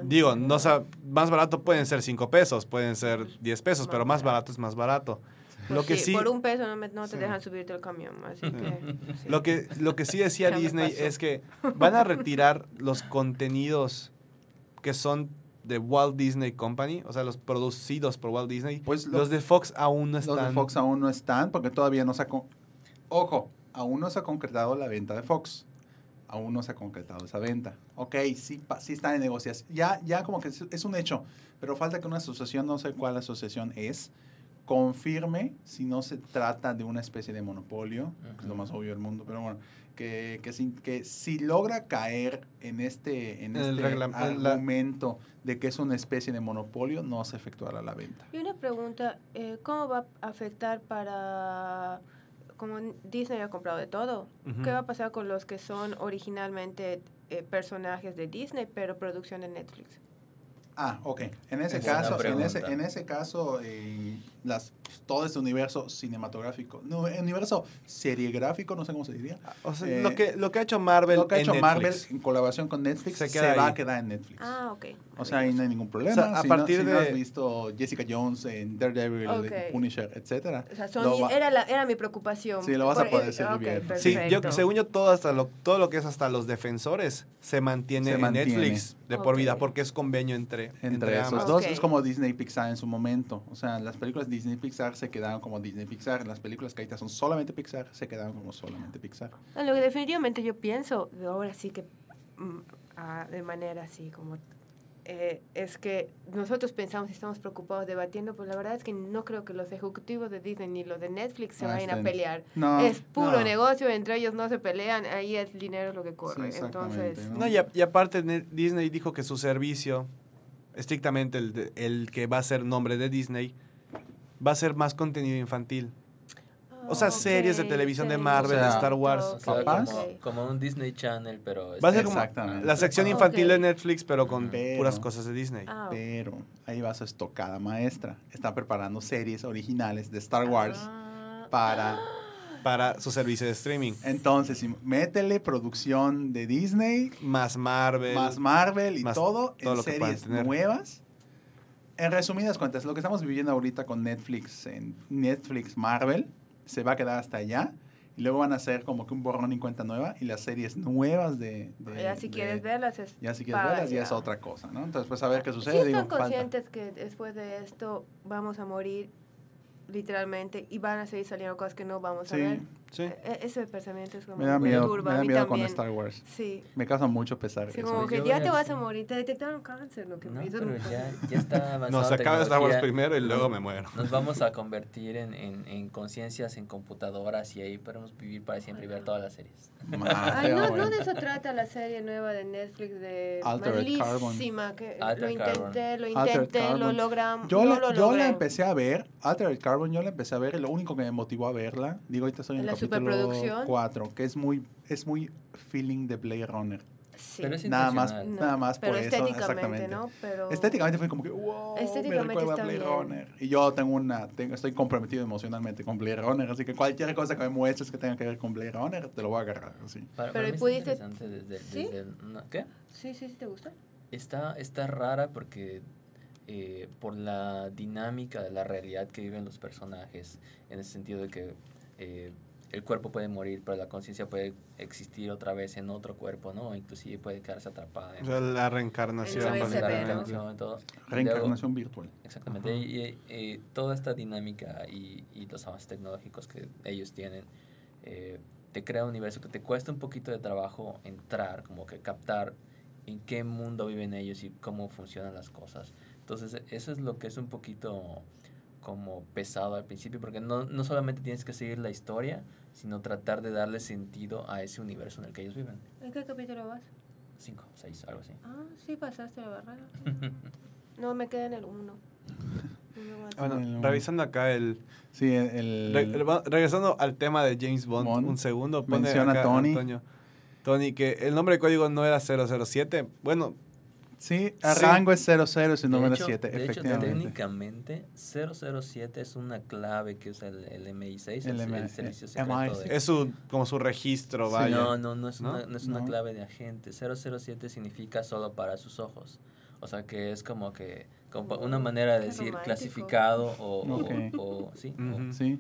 Digo, no sa- más barato pueden ser 5 pesos, pueden ser 10 pesos, pero más barato es más barato. Lo que
Pues
sí
Por un peso no, me- no te
Sí.
dejan subirte al camión, así que... sí.
lo que lo que sí decía Disney es que van a retirar los contenidos que son de Walt Disney Company, o sea, los producidos por Walt Disney.
Pues lo-
los de Fox aún no
Los
están.
de Fox aún no están porque todavía no se ha... Ojo, aún no se ha concretado la venta de Fox. Aún no se ha concretado esa venta. Ok, sí, pa- sí está en negociación. Ya, ya como que es, un hecho, pero falta que una asociación, no sé cuál asociación es, confirme si no se trata de una especie de monopolio, que es lo más obvio del mundo, pero bueno, que, que, si, que si logra caer en este, en
el
este argumento de que es una especie de monopolio, no se efectuará la venta.
Y una pregunta, eh, ¿cómo va a afectar para... Como Disney ha comprado de todo. ¿qué va a pasar con los que son originalmente eh, personajes de Disney, pero producción de Netflix?
Ah, ok. En ese
Es
caso, en ese, en ese caso, eh, las, todo este universo cinematográfico, no, universo seriegráfico, no sé cómo se diría.
O sea,
Eh,
lo que lo que ha hecho Marvel
Lo que ha
en
hecho Marvel
Netflix.
en colaboración con Netflix
Se
va a quedar en Netflix.
Ah, ok.
O sea, ahí no hay ningún problema.
O sea, a
si no-
partir
si no,
de-
has visto Jessica Jones en Daredevil,
Ok.
en Punisher, etcétera.
O sea,
va-
era, la, era mi preocupación.
Sí, lo vas a poder
eh,
seguir
ok,
viendo.
Sí, yo, según yo, todo, hasta lo, todo lo que es hasta los defensores se mantiene
Se
en
mantiene.
Netflix de por vida porque es convenio entre,
entre,
entre
esos
ambas.
dos es como Disney y Pixar en su momento. O sea, las películas Disney Pixar se quedaron como Disney Pixar. Las películas que ahorita son solamente Pixar se quedaron como solamente Pixar.
Lo que definitivamente yo pienso, ahora sí que mm, ah, de manera así como eh, es que nosotros pensamos y estamos preocupados debatiendo, pero la verdad es que no creo que los ejecutivos de Disney ni los de Netflix se vayan a pelear.
No,
es puro
no.
negocio, entre ellos no se pelean, ahí el dinero es lo que corre. Entonces,
¿no?
No, y, a- y aparte Ne- Disney dijo que su servicio, estrictamente el, de- el que va a ser nombre de Disney, va a ser más contenido infantil. O sea,
Ah,
series de televisión de Marvel,
de
Star Wars.
O sea,
¿Papás?
como, un Disney Channel, pero...
Va a ser
este-
como
Exactamente.
la sección infantil de Netflix, pero con
Pero-
puras cosas de Disney.
Ah.
Pero ahí va su estocada maestra. Está preparando series originales de Star Wars
Ah,
para...
Para su servicio de streaming.
Entonces, métele producción de Disney,
Más Marvel.
más Marvel y
más
todo,
todo
en
lo que
series
tener.
nuevas. En resumidas cuentas, lo que estamos viviendo ahorita con Netflix, en Netflix Marvel, se va a quedar hasta allá. Y luego van a hacer como que un borrón y cuenta nueva y las series nuevas de... de-
ya si
de-
quieres verlas es
Ya si quieres verlas, ya es otra cosa, ¿no? Entonces, pues a ver qué
¿Sí
sucede. digo,
están
falta.
conscientes que después de esto vamos a morir literalmente y van a seguir saliendo cosas que no vamos a
Sí,
ver?
Sí.
E- e- ese pensamiento es como
me da
muy
miedo,
turba,
me da miedo con. Star Wars.
Sí.
Me causa mucho pesar.
Sí,
eso.
como que
Yo
ya te vas a morir, te detectaron cáncer, lo que
No,
eso
pero
no-
ya, ya está avanzando.
No, se acaba Star Wars primero y luego me muero.
Nos vamos a convertir en, en, en conciencias, en computadoras y ahí podemos vivir para siempre y ver todas las series.
Ay, no, no de eso trata la serie nueva de Netflix de
Altered Carbon.
malísima que lo intenté, lo intenté, lo logramos,
Yo,
no
la,
lo
yo la empecé a ver, Altered Carbon, yo la empecé a ver y lo único que me motivó a verla, digo, ahorita estoy en
¿En
el
la
capítulo
superproducción?
4, que es muy, es muy feeling de Blade Runner.
Sí.
Pero es
Nada más.
No,
nada más
pero
por eso,
estéticamente,
exactamente.
¿no? Pero
Estéticamente fue como que, wow, me recuerda a Blade
bien.
Runner. Y yo tengo una, tengo, estoy comprometido emocionalmente con Blade Runner, así que cualquier cosa que me muestres que tenga que ver con Blade Runner, te lo voy a agarrar, así.
Para,
Pero
para
pudiste-
interesante desde,
¿Sí?
desde no, ¿Qué?
Sí, sí, sí, ¿te gusta?
Está, está rara porque eh, por la dinámica de la realidad que viven los personajes, en el sentido de que eh, el cuerpo puede morir, pero la conciencia puede existir otra vez en otro cuerpo, ¿no? Inclusive puede quedarse atrapada en,
O sea, la reencarnación.
La reencarnación y todo.
Reencarnación virtual.
Exactamente.
Ajá.
Y, y, eh, toda esta dinámica y, y los avances tecnológicos que ellos tienen eh, te crea un universo que te cuesta un poquito de trabajo entrar, como que captar en qué mundo viven ellos y cómo funcionan las cosas. Entonces, eso es lo que es un poquito como pesado al principio, porque no, no solamente tienes que seguir la historia, sino tratar de darle sentido a ese universo en el que ellos viven.
¿En qué capítulo vas?
Cinco, seis, algo así.
Ah, sí pasaste la barrera. No, me quedé en el 1.
Bueno, revisando acá el,
Sí, el...
Re- re- regresando al tema de James Bond,
Bond.
un segundo. pone
Menciona
acá
Tony.
Antonio. Tony, que el nombre de código no era 007. Bueno,
Sí, el
Sí.
rango es 00 y su
De
número
hecho-
7,
de hecho,
efectivamente.
técnicamente, 007 es una clave que usa el, el MI6, el,
El
el
M-
servicio
eh,
secreto.
MI6.
de-
es su, como su registro,
Sí.
vaya.
no, no, no es,
¿No?
Una, no es una
No.
clave de agente. 007 significa solo para sus ojos. O sea que es como que una manera de
qué
decir
romántico.
clasificado o, o-
Ok.
o- sí. o-
Ujú.
Sí,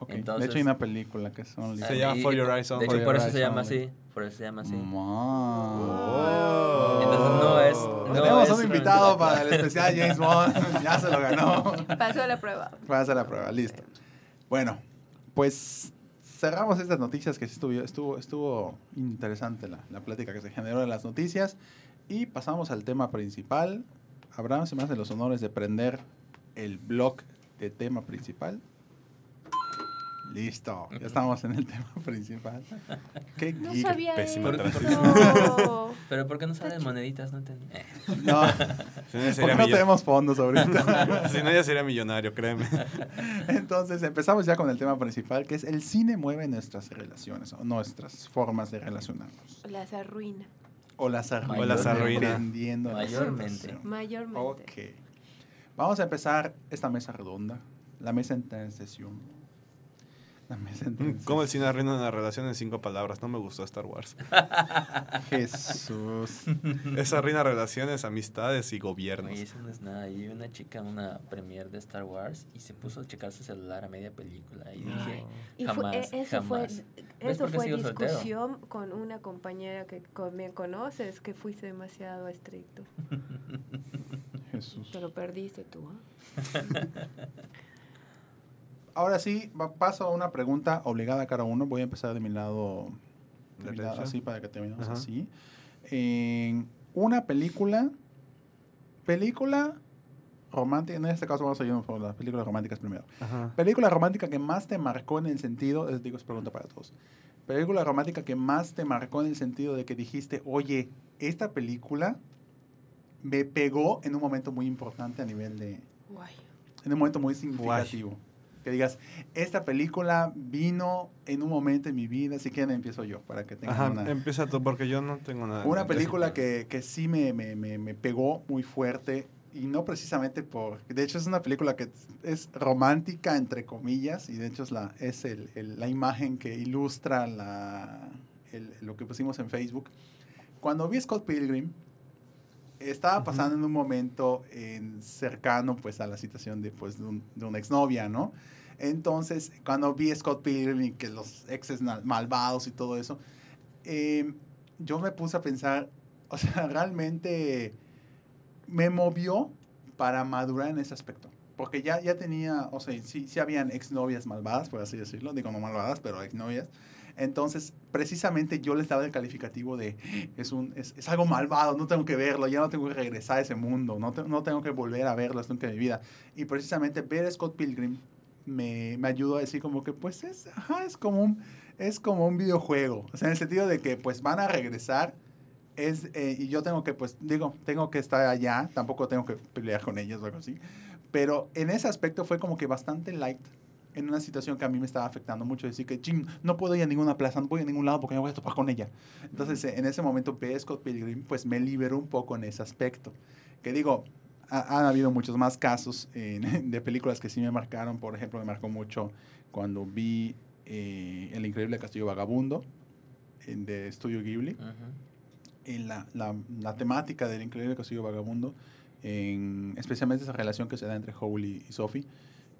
ok. de
Entonces-
hecho hay una película que son...
Se llama For Your Eyes
De
Only.
hecho,
For
por
Your
eso se
Eyes
llama
Only.
así. Por eso se llama así.
Oh.
Entonces no es- no
Tenemos
es
un invitado para el especial James Bond. ya se lo ganó.
Pasó la prueba.
Hacer la prueba, listo. Bueno, pues cerramos estas noticias que sí estuvo, estuvo, estuvo interesante la, la plática que se generó de las noticias. Y pasamos al tema principal. Abraham se me hace los honores de prender el blog de tema principal. Listo, ya estamos en el tema principal. Qué
No
geek.
sabía
Pésima
eso.
transición.
No.
Pero ¿por qué no salen moneditas? No entendí. Eh.
No,
Si no, sería
tenemos fondos ahorita.
si no, ya sería millonario, créeme.
Entonces empezamos ya con el tema principal, que es el cine mueve nuestras relaciones o nuestras formas de relacionarnos.
Las arruina.
O las arruina.
O las
arruina.
dependiendo de la
Mayormente.
Mayormente.
Ok. Vamos a empezar esta mesa redonda, la mesa en transición. Transición.
¿Cómo el cine arruina una relación en cinco palabras? No me gustó Star Wars.
Jesús.
Eso arruina relaciones, amistades y gobiernos.
Oye, eso no es nada. Vi una chica en una premiere de Star Wars y se puso a checar su celular a media película. Y dije,
Y fue-
Jamás,
eso fue,
jamás. ¿Ves
eso fue
soltero?
discusión con una compañera que me conoces, que fuiste demasiado estricto.
Jesús.
Pero perdiste tú, ¿ah?
Ahora sí, va- paso a una pregunta obligada a cada uno. Voy a empezar de mi lado, de mi lado así para que terminemos
Ajá.
así. En una película, película romántica, en este caso vamos a ir por las películas románticas primero.
Ajá.
Película romántica que más te marcó en el sentido, les digo, es pregunta para todos. Película romántica que más te marcó en el sentido de que dijiste, oye, esta película me pegó en un momento muy importante a nivel de,
Guay.
en un momento muy significativo. Que digas, esta película vino en un momento en mi vida, si quieren empiezo yo, para que tengan
Ajá,
una,
empieza tú porque yo no tengo nada.
una película que, que sí me, me, me, me pegó muy fuerte y no precisamente por... De hecho es una película que es romántica, entre comillas, y de hecho es la, es el, el- la imagen que ilustra la, el- lo que pusimos en Facebook. Cuando vi Scott Pilgrim, estaba pasando en un momento en cercano pues a la situación de, pues, de, un- de una exnovia, ¿no? Entonces, cuando vi Scott Pilgrim y que los exes mal- malvados y todo eso, eh, yo me puse a pensar, o sea, realmente me movió para madurar en ese aspecto. Porque ya, ya tenía, o sea, sí, sí habían exnovias malvadas, por así decirlo, digo no malvadas, pero exnovias. Entonces, precisamente yo les daba el calificativo de, es, un, es, es algo malvado, no tengo que verlo, ya no tengo que regresar a ese mundo, no, te- no tengo que volver a verlo hasta mi vida. Y precisamente ver a Scott Pilgrim me, me ayudó a decir como que, pues, es, ajá, es, como un, es como un videojuego. O sea, en el sentido de que, pues, van a regresar es, eh, y yo tengo que, pues, digo, tengo que estar allá, tampoco tengo que pelear con ellos o algo así. Pero en ese aspecto fue como que bastante light en una situación que a mí me estaba afectando mucho. Decir que, ching, no puedo ir a ninguna plaza, no puedo ir a ningún lado porque me voy a topar con ella. Entonces, eh, en ese momento, ver Scott Pilgrim, pues me liberó un poco en ese aspecto. Que digo, ha- han habido muchos más casos en- de películas que sí me marcaron. Por ejemplo, me marcó mucho cuando vi eh, El Increíble Castillo Vagabundo de Estudio Ghibli
Ujú.
en la, la, la temática del increíble castillo vagabundo en, especialmente esa relación que se da entre Howell y, y Sophie,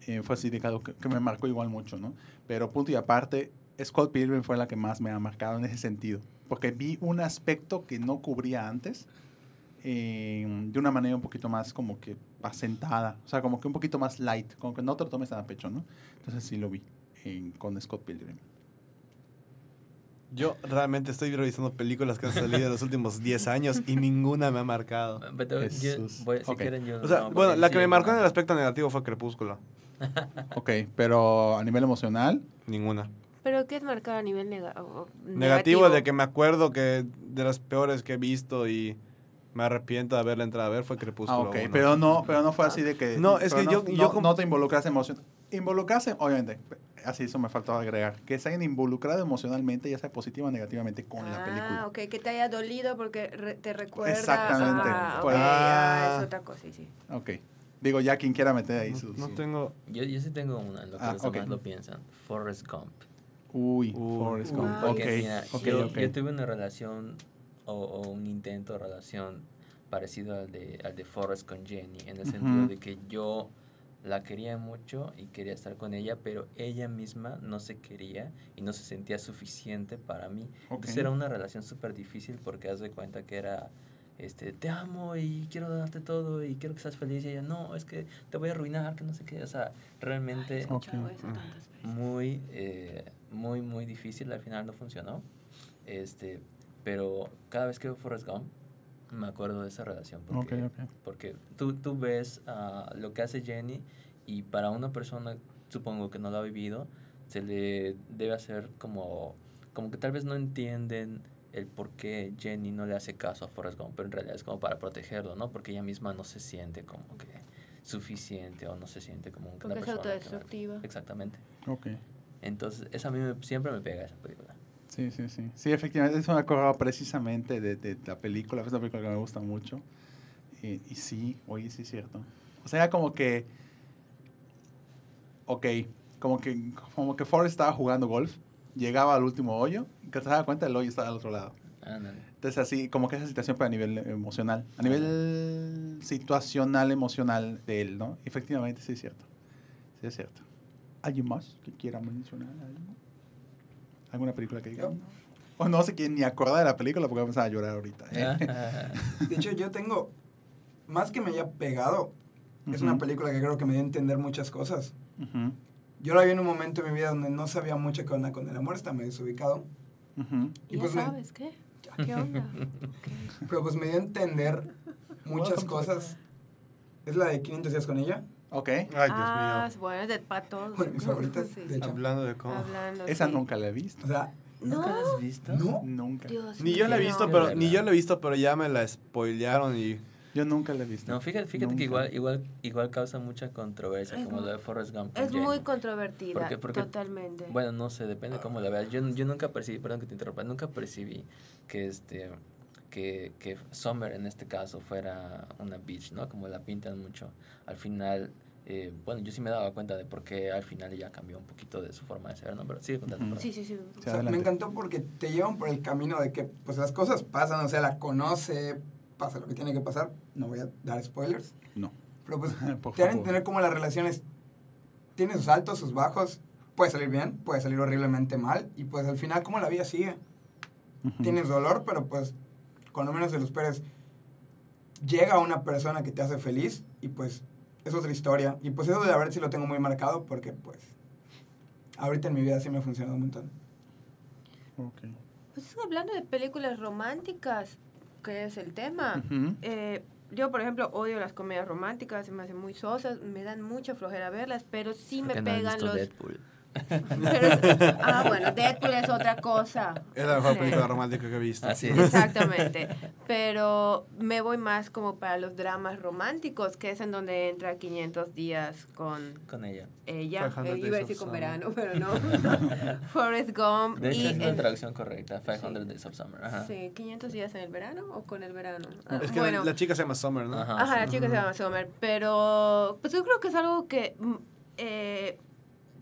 eh, fue así de que, algo que, me marcó igual mucho, ¿no? Pero punto y aparte, Scott Pilgrim fue la que más me ha marcado en ese sentido, porque vi un aspecto que no cubría antes, eh, de una manera un poquito más como que asentada, o sea, como que un poquito más light, como que no te lo tomes tan a pecho, ¿no? Entonces sí lo vi con Scott Pilgrim.
Yo realmente estoy revisando películas que han salido en los últimos 10 años y ninguna me ha marcado.
Pero yo-
Jesús.
voy- si quieren yo...
O sea,
no,
bueno, la que
sí,
me marcó en el aspecto negativo fue Crepúsculo.
Ok, pero a nivel emocional,
Ninguna.
Pero ¿qué es marcar a nivel nega- o- o
Negativo, de que me acuerdo que de las peores que he visto y me arrepiento de haberla entrado a ver fue
ah,
Crepúsculo.
ok,
uno.
pero no, pero no fue así de que...
No, es que yo-
no,
yo
no-
como-
no te involucras emocionalmente. Involucrarse, obviamente, así eso me faltaba agregar, que se hayan involucrado emocionalmente, ya sea positiva o negativamente, con la película.
Ah, ok, que te haya dolido porque re- te recuerda.
Exactamente,
Ah, ok, ah,
Ah.
es otra cosa, sí, sí.
Ok. Digo, ya quien quiera meter ahí
No,
sus...
no tengo...
Yo, yo sí tengo una, lo que
Ah,
los
ok.
demás lo piensan. Forrest Gump.
Uy. Forrest Gump.
Ah,
Ok,
Porque, mira,
ok,
yo,
ok.
yo tuve una relación o, o un intento de relación parecido al de, al de Forrest con Jenny, en el sentido de que yo la quería mucho y quería estar con ella, pero ella misma no se quería y no se sentía suficiente para mí. Entonces era una relación súper difícil porque haz de cuenta que era, este, te amo y quiero darte todo y quiero que seas feliz y ella, no, es que te voy a arruinar, que no sé qué, o sea, realmente
He escuchado
Ok.
eso tantas veces.
muy, eh, muy, muy difícil. Al final no funcionó. Este, pero cada vez que veo Forrest Gump, me acuerdo de esa relación. Porque,
Ok, ok.
porque tú, tú ves ah, lo que hace Jenny y para una persona, supongo que no lo ha vivido, se le debe hacer como, como que tal vez no entienden el por qué Jenny no le hace caso a Forrest Gump, pero en realidad es como para protegerlo, ¿no? Porque ella misma no se siente como que suficiente o no se siente como una
Porque es
persona que vale.
autodestructiva.
Exactamente.
Ok.
Entonces, esa a mí me- siempre me pega esa película.
Sí, sí, sí. Sí, efectivamente, eso me acordaba precisamente de, de la película. Es una película que me gusta mucho. Y, y sí, oye, sí es cierto. O sea, como que... Ok, como que, como que Forrest estaba jugando golf, llegaba al último hoyo, y que se daba cuenta el hoyo estaba al otro lado.
Ándale.
Entonces, así, como que esa situación, pero a nivel emocional. A nivel situacional, emocional de él, ¿no? Efectivamente, sí es cierto. Sí es cierto. ¿Alguien más que quiera mencionar algo? ¿Alguna película que diga? O no sé quién ni acordar de la película porque voy a llorar ahorita. ¿eh?
De hecho, yo tengo, más que me haya pegado, es una película que creo que me dio a entender muchas cosas.
Ujú,
Yo la vi en un momento en mi vida donde no sabía mucho qué onda con el amor, estaba medio desubicado.
ujú.
Y
ya
pues me-
sabes, ¿qué? ¿Qué onda?
Pero pues me dio a entender muchas cosas. Es la de 500 días con ella.
Ok.
Ay,
ah,
Dios
bueno, es de patos.
Bueno, mis favoritas,
Sí.
de
mío.
hecho.
Hablando de cómo...
Hablando,
Esa
sí.
nunca la he visto.
O sea,
¿Nunca la
¿No?
has visto?
no.
Nunca.
Dios
Ni yo la he
mío.
visto,
no.
pero ni yo la he visto, pero ya me la spoilearon y
Yo nunca la he visto.
No, fíjate, fíjate
Nunca.
que igual, igual, igual causa mucha controversia,
Es
como
mu-
lo de Forrest Gump.
Es muy controvertida,
Porque- porque-
totalmente.
Bueno, no sé, depende cómo la veas. Yo, yo nunca percibí, perdón que te interrumpa, nunca percibí que este que, que Summer en este caso fuera una bitch, ¿no? Como la pintan mucho. Al final, eh, bueno, yo sí me daba cuenta de por qué al final ella cambió un poquito de su forma de ser, ¿no? Pero sigue contando.
Sí, sí, sí.
O sea, me encantó porque te llevan por el camino de que pues las cosas pasan, o sea, la conoce, pasa lo que tiene que pasar. No voy a dar spoilers.
No.
Pero pues
Por
te dan a
favor.
entender cómo las relaciones tienen sus altos, sus bajos. Puede salir bien, puede salir horriblemente mal. Y pues al final, cómo la vida sigue.
Ujú.
Tienes dolor, pero pues cuando menos te lo esperes, llega una persona que te hace feliz y pues es otra historia. Y pues eso de la verdad sí lo tengo muy marcado porque pues ahorita en mi vida sí me ha funcionado un montón.
Ok.
Pues hablando de películas románticas, que es el tema. Eh, yo, por ejemplo, odio las comedias románticas, se me hacen muy sosas, me dan mucha flojera verlas, pero sí me
no
pegan
visto
los...
Deadpool.
Pero es- ah, bueno, Deadpool es otra cosa.
es la mejor
Sí.
película romántica que he visto.
Así es.
Exactamente. Pero me voy más como para los dramas románticos, que es en donde entra 500 días con
Con ella.
ella.
500
Eh, iba a decir con
Summer.
verano, pero no. Forrest Gump.
De hecho,
y
es la traducción correcta. 500 Days of Summer. Ajá.
Sí, 500 días en el verano o con el verano. Ah,
Es que
bueno,
la chica se llama Summer, ¿no?
Ajá.
ajá,
sí.
la chica se llama Summer, pero pues yo creo que es algo que mm, eh,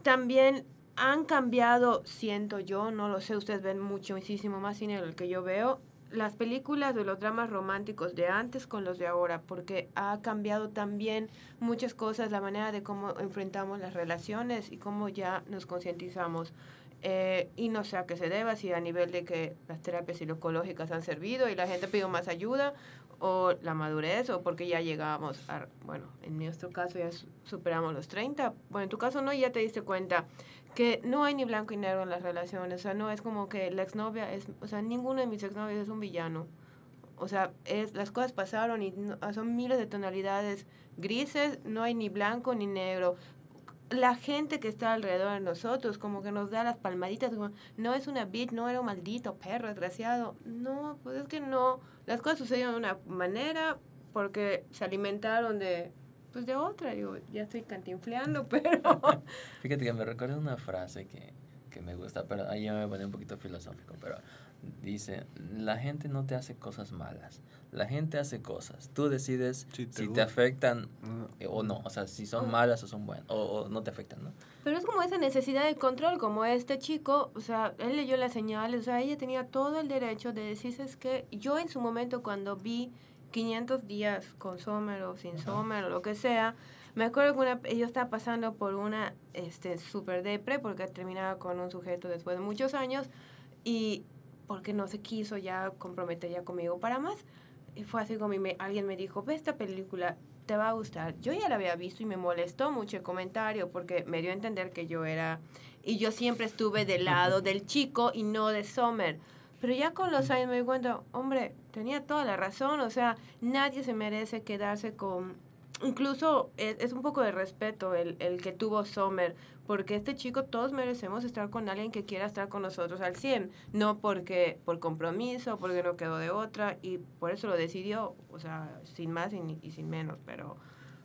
también han cambiado, siento yo, no lo sé, ustedes ven muchísimo más cine del que yo veo, las películas de los dramas románticos de antes con los de ahora, porque ha cambiado también muchas cosas, la manera de cómo enfrentamos las relaciones y cómo ya nos concientizamos. Eh, y no sé a qué se deba, si a nivel de que las terapias psicológicas han servido y la gente pidió más ayuda, o la madurez, o porque ya llegamos a, bueno, en nuestro caso ya su- superamos los 30, bueno, en tu caso no, ya te diste cuenta que no hay ni blanco y negro en las relaciones, o sea, no es como que la exnovia es, o sea, ninguno de mis exnovios es un villano. O sea, es, las cosas pasaron y no- son miles de tonalidades grises, no hay ni blanco ni negro. La gente que está alrededor de nosotros como que nos da las palmaditas, como, no es una bitch, no era un maldito perro, desgraciado. No, pues es que no. Las cosas sucedieron de una manera porque se alimentaron de, pues de otra. Digo, ya estoy cantinfleando, pero...
Fíjate que me recuerda una frase que, que me gusta, pero ahí ya me pone un poquito filosófico, pero dice, la gente no te hace cosas malas, la gente hace cosas, tú decides
Si te
si te
gusta.
afectan
Ah.
eh, o no, o sea, si son malas o son buenas, o, o no te afectan, ¿no?
Pero es como esa necesidad de control, como este chico, o sea, él leyó las señales, o sea, ella tenía todo el derecho de decirse es que yo en su momento cuando vi 500 días con Sommer o sin Sommer o lo que sea, me acuerdo que una, yo estaba pasando por una este, super depre porque terminaba con un sujeto después de muchos años y porque no se quiso ya comprometer ya conmigo para más. Y fue así como me, alguien me dijo, ve esta película, te va a gustar. Yo ya la había visto y me molestó mucho el comentario porque me dio a entender que yo era... Y yo siempre estuve del lado del chico y no de Sommer. Pero ya con los años me di cuenta, hombre, tenía toda la razón. O sea, nadie se merece quedarse con... Incluso es, es un poco de respeto el, el que tuvo Sommer, porque este chico todos merecemos estar con alguien que quiera estar con nosotros al 100, no porque por compromiso, porque no quedó de otra, y por eso lo decidió, o sea, sin más y, y sin menos, pero...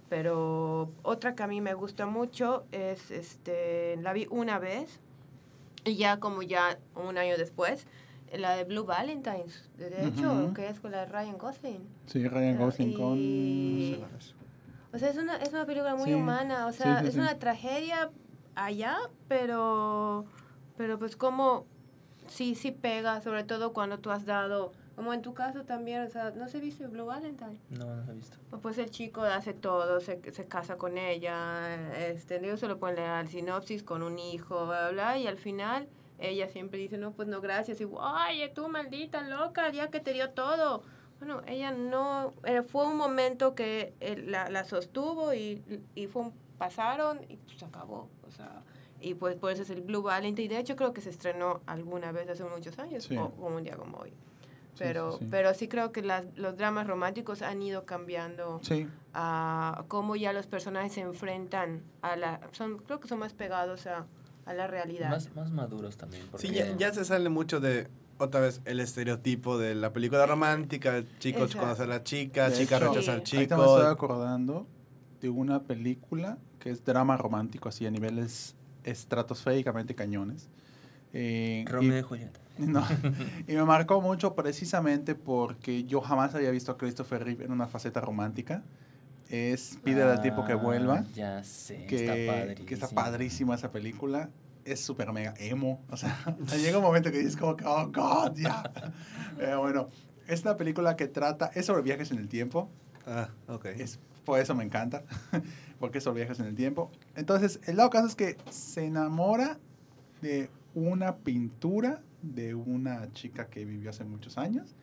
Pero otra que a mí me gusta mucho es, este, la vi una vez, y ya como ya un año después, la de Blue Valentines, de hecho, que es con la de Ryan Gosling.
Sí, Ryan Gosling con...
O sea, es una, es una película muy
Sí,
humana, o sea,
sí,
es
sí.
una tragedia allá, pero, pero pues como sí, sí pega, sobre todo cuando tú has dado, como en tu caso también, o sea, ¿no se viste Blue Valentine?
No, no lo he visto.
Pues el chico hace todo, se, se casa con ella, este, ellos se lo pueden leer al sinopsis con un hijo, bla, bla, bla, y al final ella siempre dice, no, pues no, gracias, y, oye, tú maldita loca, ya que te dio todo. Bueno, ella no, eh, fue un momento que él la, la sostuvo y, y fue un- pasaron y pues se acabó, o sea, y pues por eso es el Blue Valentine, y de hecho creo que se estrenó alguna vez hace muchos años,
Sí.
o, o un día como hoy.
Sí,
Pero,
sí, sí.
pero sí creo que las, los dramas románticos han ido cambiando
Sí,
a cómo ya los personajes se enfrentan a la... Son, creo que son más pegados a, a la realidad.
Más, más maduros también. Porque
Sí, ya, ya se sale mucho de, otra vez, el estereotipo de la película romántica, el chico
Exacto.
conoce a la chica,
De
chica
hecho,
rechaza al
Sí.
ahorita me estoy
chico.
acordando de una película que es drama romántico, así a niveles estratosféricamente cañones. Eh,
Romeo y Julieta.
No, y me marcó mucho precisamente porque yo jamás había visto a Christopher Reeve en una faceta romántica. Es Pídele al tiempo que
Ah,
vuelva,
Ya sé,
que,
está
que está padrísima esa película. Es súper mega emo. O sea, llega un momento que dices como que, oh, God, ya. Pero bueno, es una película que trata, es sobre viajes en el tiempo.
Ah, ok.
Es, por eso me encanta, porque son viajes en el tiempo. Entonces, el lado caso es que se enamora de una pintura de una chica que vivió hace muchos años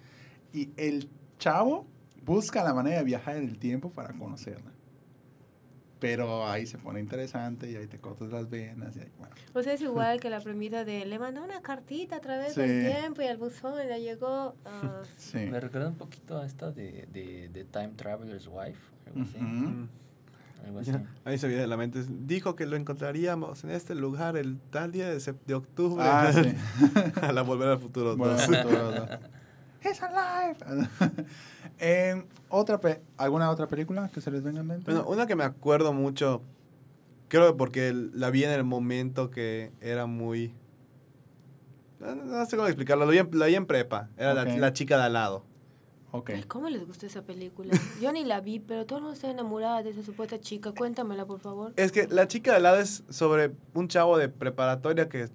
y el chavo busca la manera de viajar en el tiempo para conocerla. Pero ahí se pone interesante y ahí te cortas las venas y ahí, bueno.
O sea, es igual que la premisa de le mandó una cartita a través
Sí.
del tiempo y al buzón le llegó... ah,
Sí.
Me recuerda un poquito a esta de, de, de Time Traveler's Wife. Algo así.
Mm.
Algo así.
Ya, Ahí se viene de la mente. Dijo que lo encontraríamos en este lugar el tal día de, de octubre.
Ah, sí.
a la Volver al Futuro
Bueno,
2.
He's alive. En otra pe- ¿Alguna otra película que se les venga en mente?
Bueno, una que me acuerdo mucho, creo que porque la vi en el momento que era muy... No, sé cómo explicarlo, la vi en, la vi en prepa, era la- la, chica de al lado.
ok.
Ay, ¿Cómo les gusta esa película? Yo ni la vi, pero todo el mundo está enamorada de esa supuesta chica. Cuéntamela, por favor.
Es que la chica de al lado es sobre un chavo de preparatoria que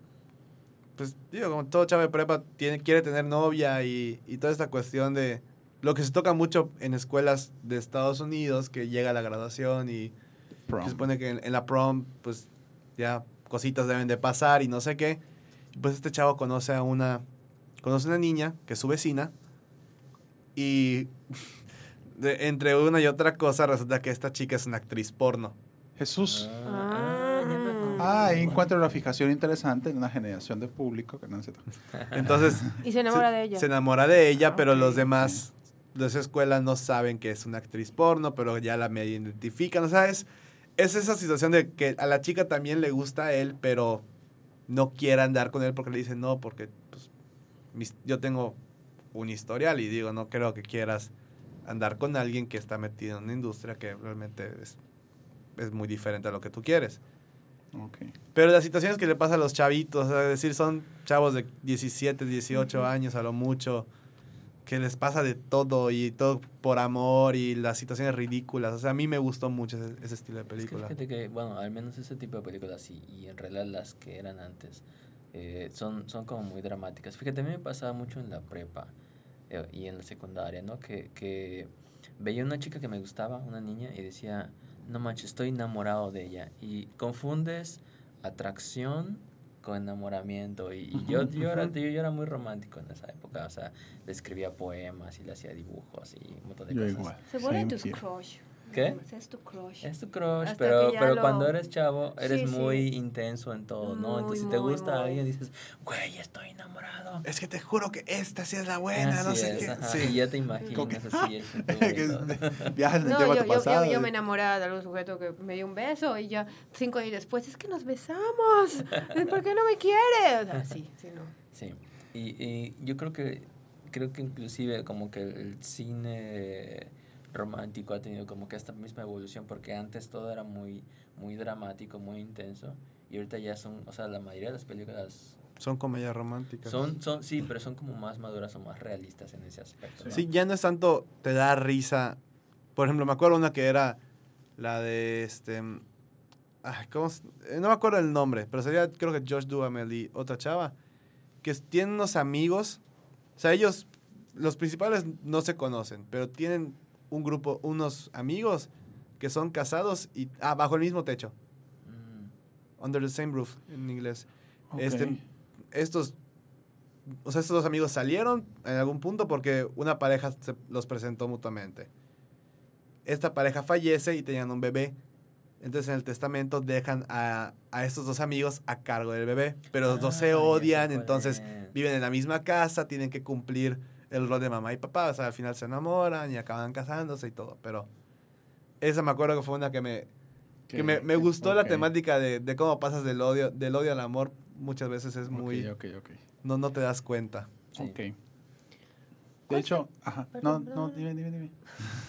pues digo, como todo chavo de prepa tiene, quiere tener novia y, y toda esta cuestión de lo que se toca mucho en escuelas de Estados Unidos, que llega la graduación y se supone que en, en la prom, pues ya cositas deben de pasar y no sé qué. Y pues este chavo conoce a una, conoce a una niña que es su vecina y de- entre una y otra cosa resulta que esta chica es una actriz porno.
Jesús.
Ah, me-
Ah, ahí encuentro una fijación interesante en una generación de público que no se
Entonces
Y se enamora de ella.
Se enamora de ella,
Ah,
pero
ok.
los demás de esa escuela no saben que es una actriz porno, pero ya la medio identifican. O sea, es, es esa situación de que a la chica también le gusta a él, pero no quiere andar con él porque le dicen no, porque pues, mis- yo tengo un historial y digo, no creo que quieras andar con alguien que está metido en una industria que realmente es, es muy diferente a lo que tú quieres.
Ok.
Pero las situaciones que le pasa a los chavitos, o sea, es decir, son chavos de 17, 18 años a lo mucho, que les pasa de todo y todo por amor y las situaciones ridículas. O sea, a mí me gustó mucho ese, ese estilo de
Es que
película.
fíjate que, bueno, al menos ese tipo de películas y, y en realidad las que eran antes eh, son, son como muy dramáticas. Fíjate, a mí me pasaba mucho en la prepa eh, y en la secundaria, ¿no? Que, que veía una chica que me gustaba, una niña, y decía, no manches, estoy enamorado de ella. Y confundes atracción con enamoramiento. Y, y yo, yo, era, yo, yo era muy romántico en esa época. O sea, le escribía poemas y le hacía dibujos y un montón de
Yo
cosas.
igual.
Se vuelve
Same
tus crush.
¿Qué?
Es tu crush.
Es tu crush,
Hasta
pero, pero
lo-
cuando eres chavo, eres
Sí, sí.
muy intenso en todo, ¿no?
Muy,
Entonces, si te gusta
muy.
alguien, dices, güey, estoy enamorado.
Es que te juro que esta sí es la buena, no
Así
sé
es,
qué.
ajá,
Sí.
Y ya te imaginas así el futuro.
Viajas
No,
tiempo
yo, yo,
pasado.
yo, yo me enamoraba de algún sujeto que me dio un beso y ya cinco años después, es que nos besamos. ¿Por qué no me quiere? O sea, sí, sí, no.
Sí, y, y yo creo que, creo que inclusive como que el cine romántico ha tenido como que esta misma evolución, porque antes todo era muy, muy dramático, muy intenso, y ahorita ya son, o sea, la mayoría de las películas
Son comedias románticas.
son, son, sí, pero son como más maduras o más realistas en ese aspecto. ¿no?
Sí, ya no es tanto te da risa. Por ejemplo, me acuerdo una que era la de este. ay, ¿cómo se- eh, no me acuerdo el nombre, pero sería creo que Josh Duhamel y otra chava. Que tienen unos amigos. O sea, ellos, los principales no se conocen, pero tienen un grupo, unos amigos que son casados y ah, bajo el mismo techo.
Mm.
Under the same roof en inglés.
Ok.
Este, estos, o sea, estos dos amigos salieron en algún punto porque una pareja se los presentó mutuamente. Esta pareja fallece y tenían un bebé. Entonces en el testamento dejan a, a estos dos amigos a cargo del bebé. Pero los dos
Ah,
se
ya sé
odian, entonces
es.
viven en la misma casa, tienen que cumplir el rol de mamá y papá. O sea, al final se enamoran y acaban casándose y todo. Pero esa me acuerdo que fue una que me, que me, me gustó la temática de, de cómo pasas del odio, del odio al amor. Muchas veces es muy...
Ok, ok, ok.
No, no te das cuenta.
Sí.
Ok. De
¿Cuál
hecho, ajá. No,
Perdón,
no, dime, dime, dime.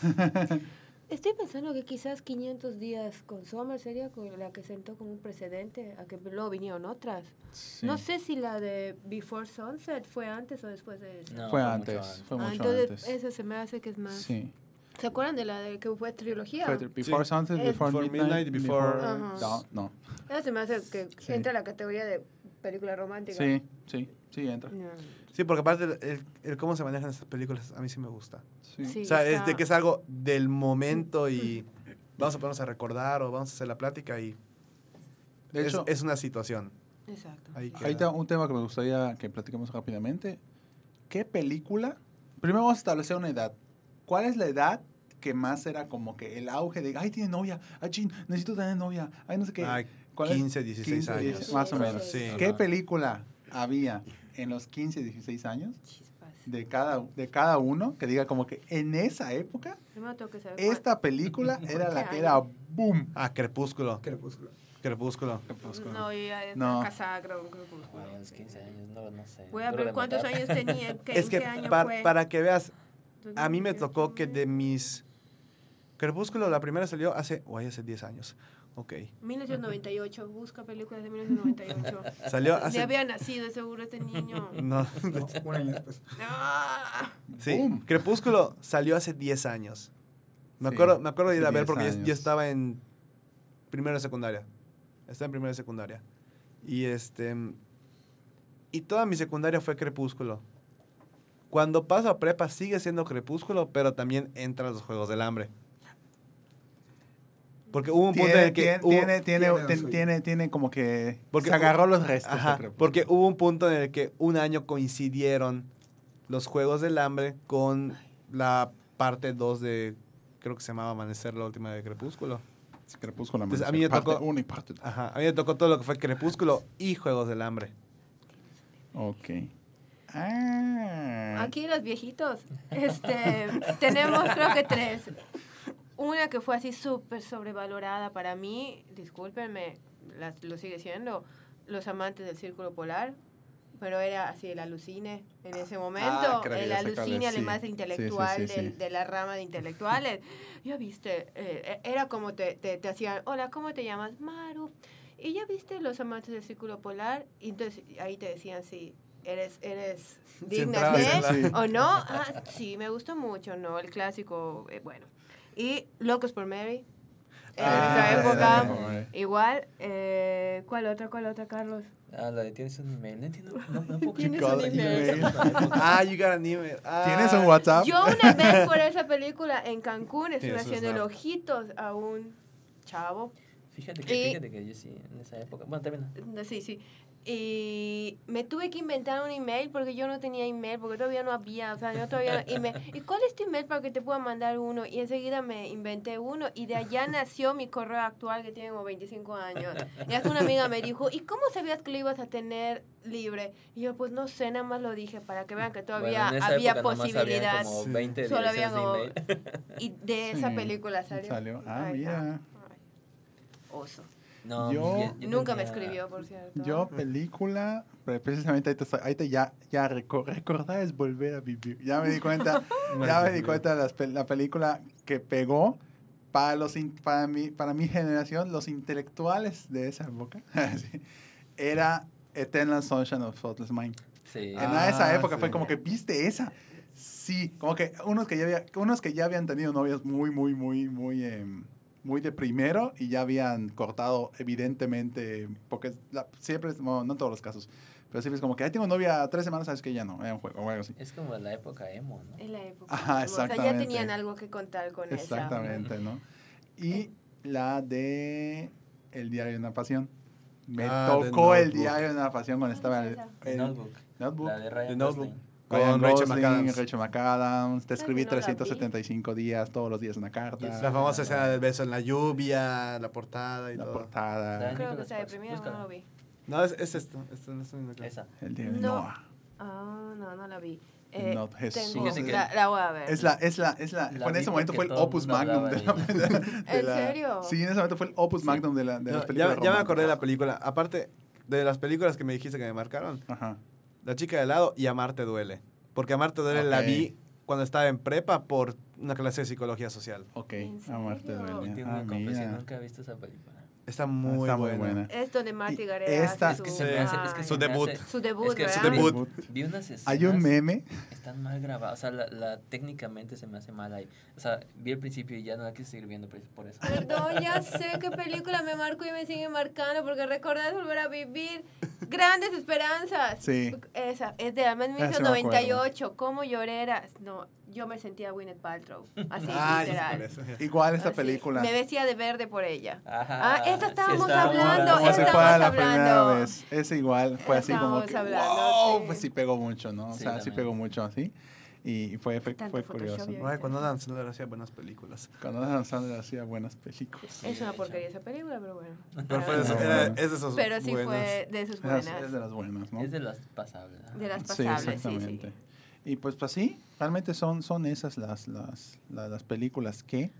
Estoy pensando que quizás 500 días con Summer sería la que sentó como un precedente a que luego vinieron otras.
Sí.
No sé si la de Before Sunset fue antes o después de esa.
No,
Fue
mucho
antes, fue
Ah,
mucho
entonces
antes.
esa se me hace que es más.
Sí.
¿Se acuerdan de la de que fue trilogía?
Fue Before
Sí.
Sunset, Before,
Before
Midnight,
Midnight, Before-
Ajá.
No, no.
Esa se me hace que
Sí.
entra a la categoría de película romántica.
Sí, sí, sí, entra.
No.
Sí, porque aparte el, el- el cómo se manejan estas películas a mí sí me gusta.
Sí.
Sí,
o sea, es de que es algo del momento y vamos a ponernos a recordar o vamos a hacer la plática y
De
es,
hecho,
es una situación.
Exacto.
Ahí
Ahí está un tema que me gustaría que platiquemos rápidamente. ¿Qué película? Primero vamos a establecer una edad. ¿Cuál es la edad que más era como que el auge de, ay, tiene novia, ay, chin, necesito tener novia, ay, no sé qué?
Ay. 15, 16
15,
años.
16, más o menos.
sí.
¿Qué
Ajá.
película había en los 15, 16 años de cada, de cada uno que diga como que en esa época
Primero tengo que saber cuál-
esta película era la
¿Qué
que era boom?
Ah, Crepúsculo.
Crepúsculo.
Crepúsculo.
No, yo ya
No.
estaba casada, Crepúsculo.
A los 15 años, no, no sé.
Voy a ver cuántos años tenía, qué,
Es que
qué año fue.
para que veas, a mí me
2018,
tocó que de mis... Crepúsculo, la primera salió hace, guay, hace 10 años. Ok.
1998, busca películas de 1998.
Salió
Ya
hace...
había nacido seguro este niño.
No,
No, un año después.
Ah.
sí. Crepúsculo salió hace 10 años. Me
Sí,
acuerdo, me acuerdo de ir a ver
10
porque yo, estaba en primero de secundaria. Estaba en primero de secundaria. Y este Y toda mi secundaria fue Crepúsculo. Cuando paso a prepa sigue siendo Crepúsculo, pero también entran los Juegos del Hambre. Porque hubo un punto en el que...
tiene,
hubo-
tiene, tiene,
tiene
tiene, tiene como que
Porque
se agarró los restos.
Ajá, porque hubo un punto en el que un año coincidieron los Juegos del Hambre con la parte 2 de, creo que se llamaba Amanecer, la última de Crepúsculo.
Sí, Crepúsculo.
Entonces, a mí me
parte
tocó-
uno y parte dos.
Ajá, a mí me tocó todo lo que fue Crepúsculo y Juegos del Hambre.
Ok. Ah.
Aquí los viejitos, este, tenemos creo que tres. Una que fue así súper sobrevalorada para mí, discúlpenme, las, lo sigue siendo, Los Amantes del Círculo Polar, pero era así el alucine en ese momento,
Ah, creo que
el alucine además
Sí,
intelectual
sí, sí.
de la rama de intelectuales. Ya viste, eh, era como te, te, te hacían, hola, ¿cómo te llamas? Maru. Y ya viste Los Amantes del Círculo Polar, y entonces ahí te decían, sí, eres, eres digna de... ¿O no? Ah, sí, me gustó mucho, ¿no? El clásico, eh, bueno. Y Locos por Mary. En
Ah,
nuestra época, igual. Eh, ¿Cuál otra? ¿Cuál otra, Carlos?
Ah, la de tienes un email. No entiendo. No, no puedo
Tienes
creer.
un email.
Ah, you got an email. Ah.
¿Tienes un WhatsApp?
Yo una vez por esa película en Cancún estuve haciendo
snap.
ojitos a un chavo.
Fíjate que,
Y-
fíjate que yo sí, en esa época. Bueno, también.
No, Sí, sí. Y me tuve que inventar un email porque yo no tenía email, porque todavía no había, o sea, yo todavía no, y, me, ¿y cuál es tu email para que te pueda mandar uno? Y enseguida me inventé uno y de allá nació mi correo actual que tiene como 25 años. Y hasta una amiga me dijo, ¿y cómo sabías que lo ibas a tener libre? Y yo, pues no sé, nada más lo dije para que vean que todavía
Bueno,
había posibilidad.
como
Sí.
20
Solo había
de email.
Y de esa
Sí,
película salió.
salió. Ah, mira.
Oso.
No,
Yo-
Nunca me escribió, por cierto.
Yo, película, pero precisamente ahorita, estoy- ahorita ya, ya reco- recordar es volver a vivir. Ya me di cuenta, ya me di cuenta de las la película que pegó para, los, in- para, mi, para mi generación, los intelectuales de esa época, sí, era Eternal Sunshine of Spotless Mind.
Sí.
En
Ah,
esa época fue como que, ¿viste esa? Sí, como que unos que ya, había, unos que ya habían tenido novias muy, muy, muy, muy, em, muy de primero y ya habían cortado evidentemente, porque la- siempre, es- bueno, no en todos los casos, pero siempre es como que, ay, tengo novia tres semanas, sabes que ya no, era un juego o algo así.
Es como la época emo, ¿no?
En la época.
Ajá,
O sea, ya
exactamente.
tenían algo que contar con esa.
Exactamente, ¿no? Y la de El diario de una pasión. Me
Ah, The
tocó el diario de una pasión cuando estaba el,
The
el
Notebook.
Notebook.
La de Ryan
The Notebook.
Gosling.
Con Rachel
Gosling,
McAdams.
Rachel McAdams. Te
Ay,
escribí
no la vi.
375 días, todos los días una carta.
La famosa escena del beso en la lluvia, la portada y
La
todo.
portada.
Dani.
Creo que
Sparks,
deprimida, no lo vi.
No, es, es esto. esto no viendo acá.
Esa.
El de
No.
Noah.
Ah, no, no la vi. Eh,
Not Jesús.
tengo- la, la voy a ver.
Es la, es la, es la,
La
fue en ese momento fue el opus magnum de la, de la-
¿En serio?
Sí, en ese momento fue el opus magnum de, la, de
No,
las
ya,
películas
ya me acordé de la película. Aparte de las películas que me dijiste que me marcaron,
Ajá.
La chica de helado y Amarte duele. Porque Amarte duele la vi cuando estaba en prepa por una clase de psicología social.
Ok.
¿En
Amarte duele.
Tengo
Ah,
una confesión, nunca he visto esa película.
Está muy,
Está muy
buena.
buena.
Es donde Marty Gareda
esta-
hace
Es que
su,
se me hace- es que
Ay,
Su debut.
hace-
su debut,
es que
¿verdad?
su debut.
Vi unas escenas.
Hay un meme.
Están mal grabadas. O sea, la, la- técnicamente se me hace mal ahí. O sea, vi el principio y ya no la quise seguir viendo por, eso.
Perdón, ya sé qué película me marcó y me sigue marcando porque recordar es volver a vivir grandes esperanzas.
Sí.
Esa, es de la
Ah, sí me
1998. ¿Cómo lloré? era- No, yo me sentía Gwyneth Paltrow. Así,
Ah,
literal.
es.
Igual esta
Así,
película.
Me vestía de verde por ella.
Ajá.
Ah, esa
sí
estábamos
estábamos
hablando,
Como
estábamos
fuera la primera vez. Es igual. Fue así como
Estábamos
que.
hablando,
wow,
sí.
Pues sí pegó mucho, ¿no? O
Sí,
sea, sí
también.
pegó mucho así. Y fue, fue, fue curioso.
Ay, cuando Adam Sandler hacía buenas películas.
Cuando Adam Sandler hacía buenas películas.
Sí,
Es una porquería esa película, pero bueno.
Pero fue de era- es de esos
Pero sí
buenos.
fue de sus
Es,
buenas.
es de las buenas, ¿no?
Es de las pasables. ¿no?
De las
Sí,
pasables, sí, sí.
Y pues, pues sí, realmente son, son esas las, las, la- las películas que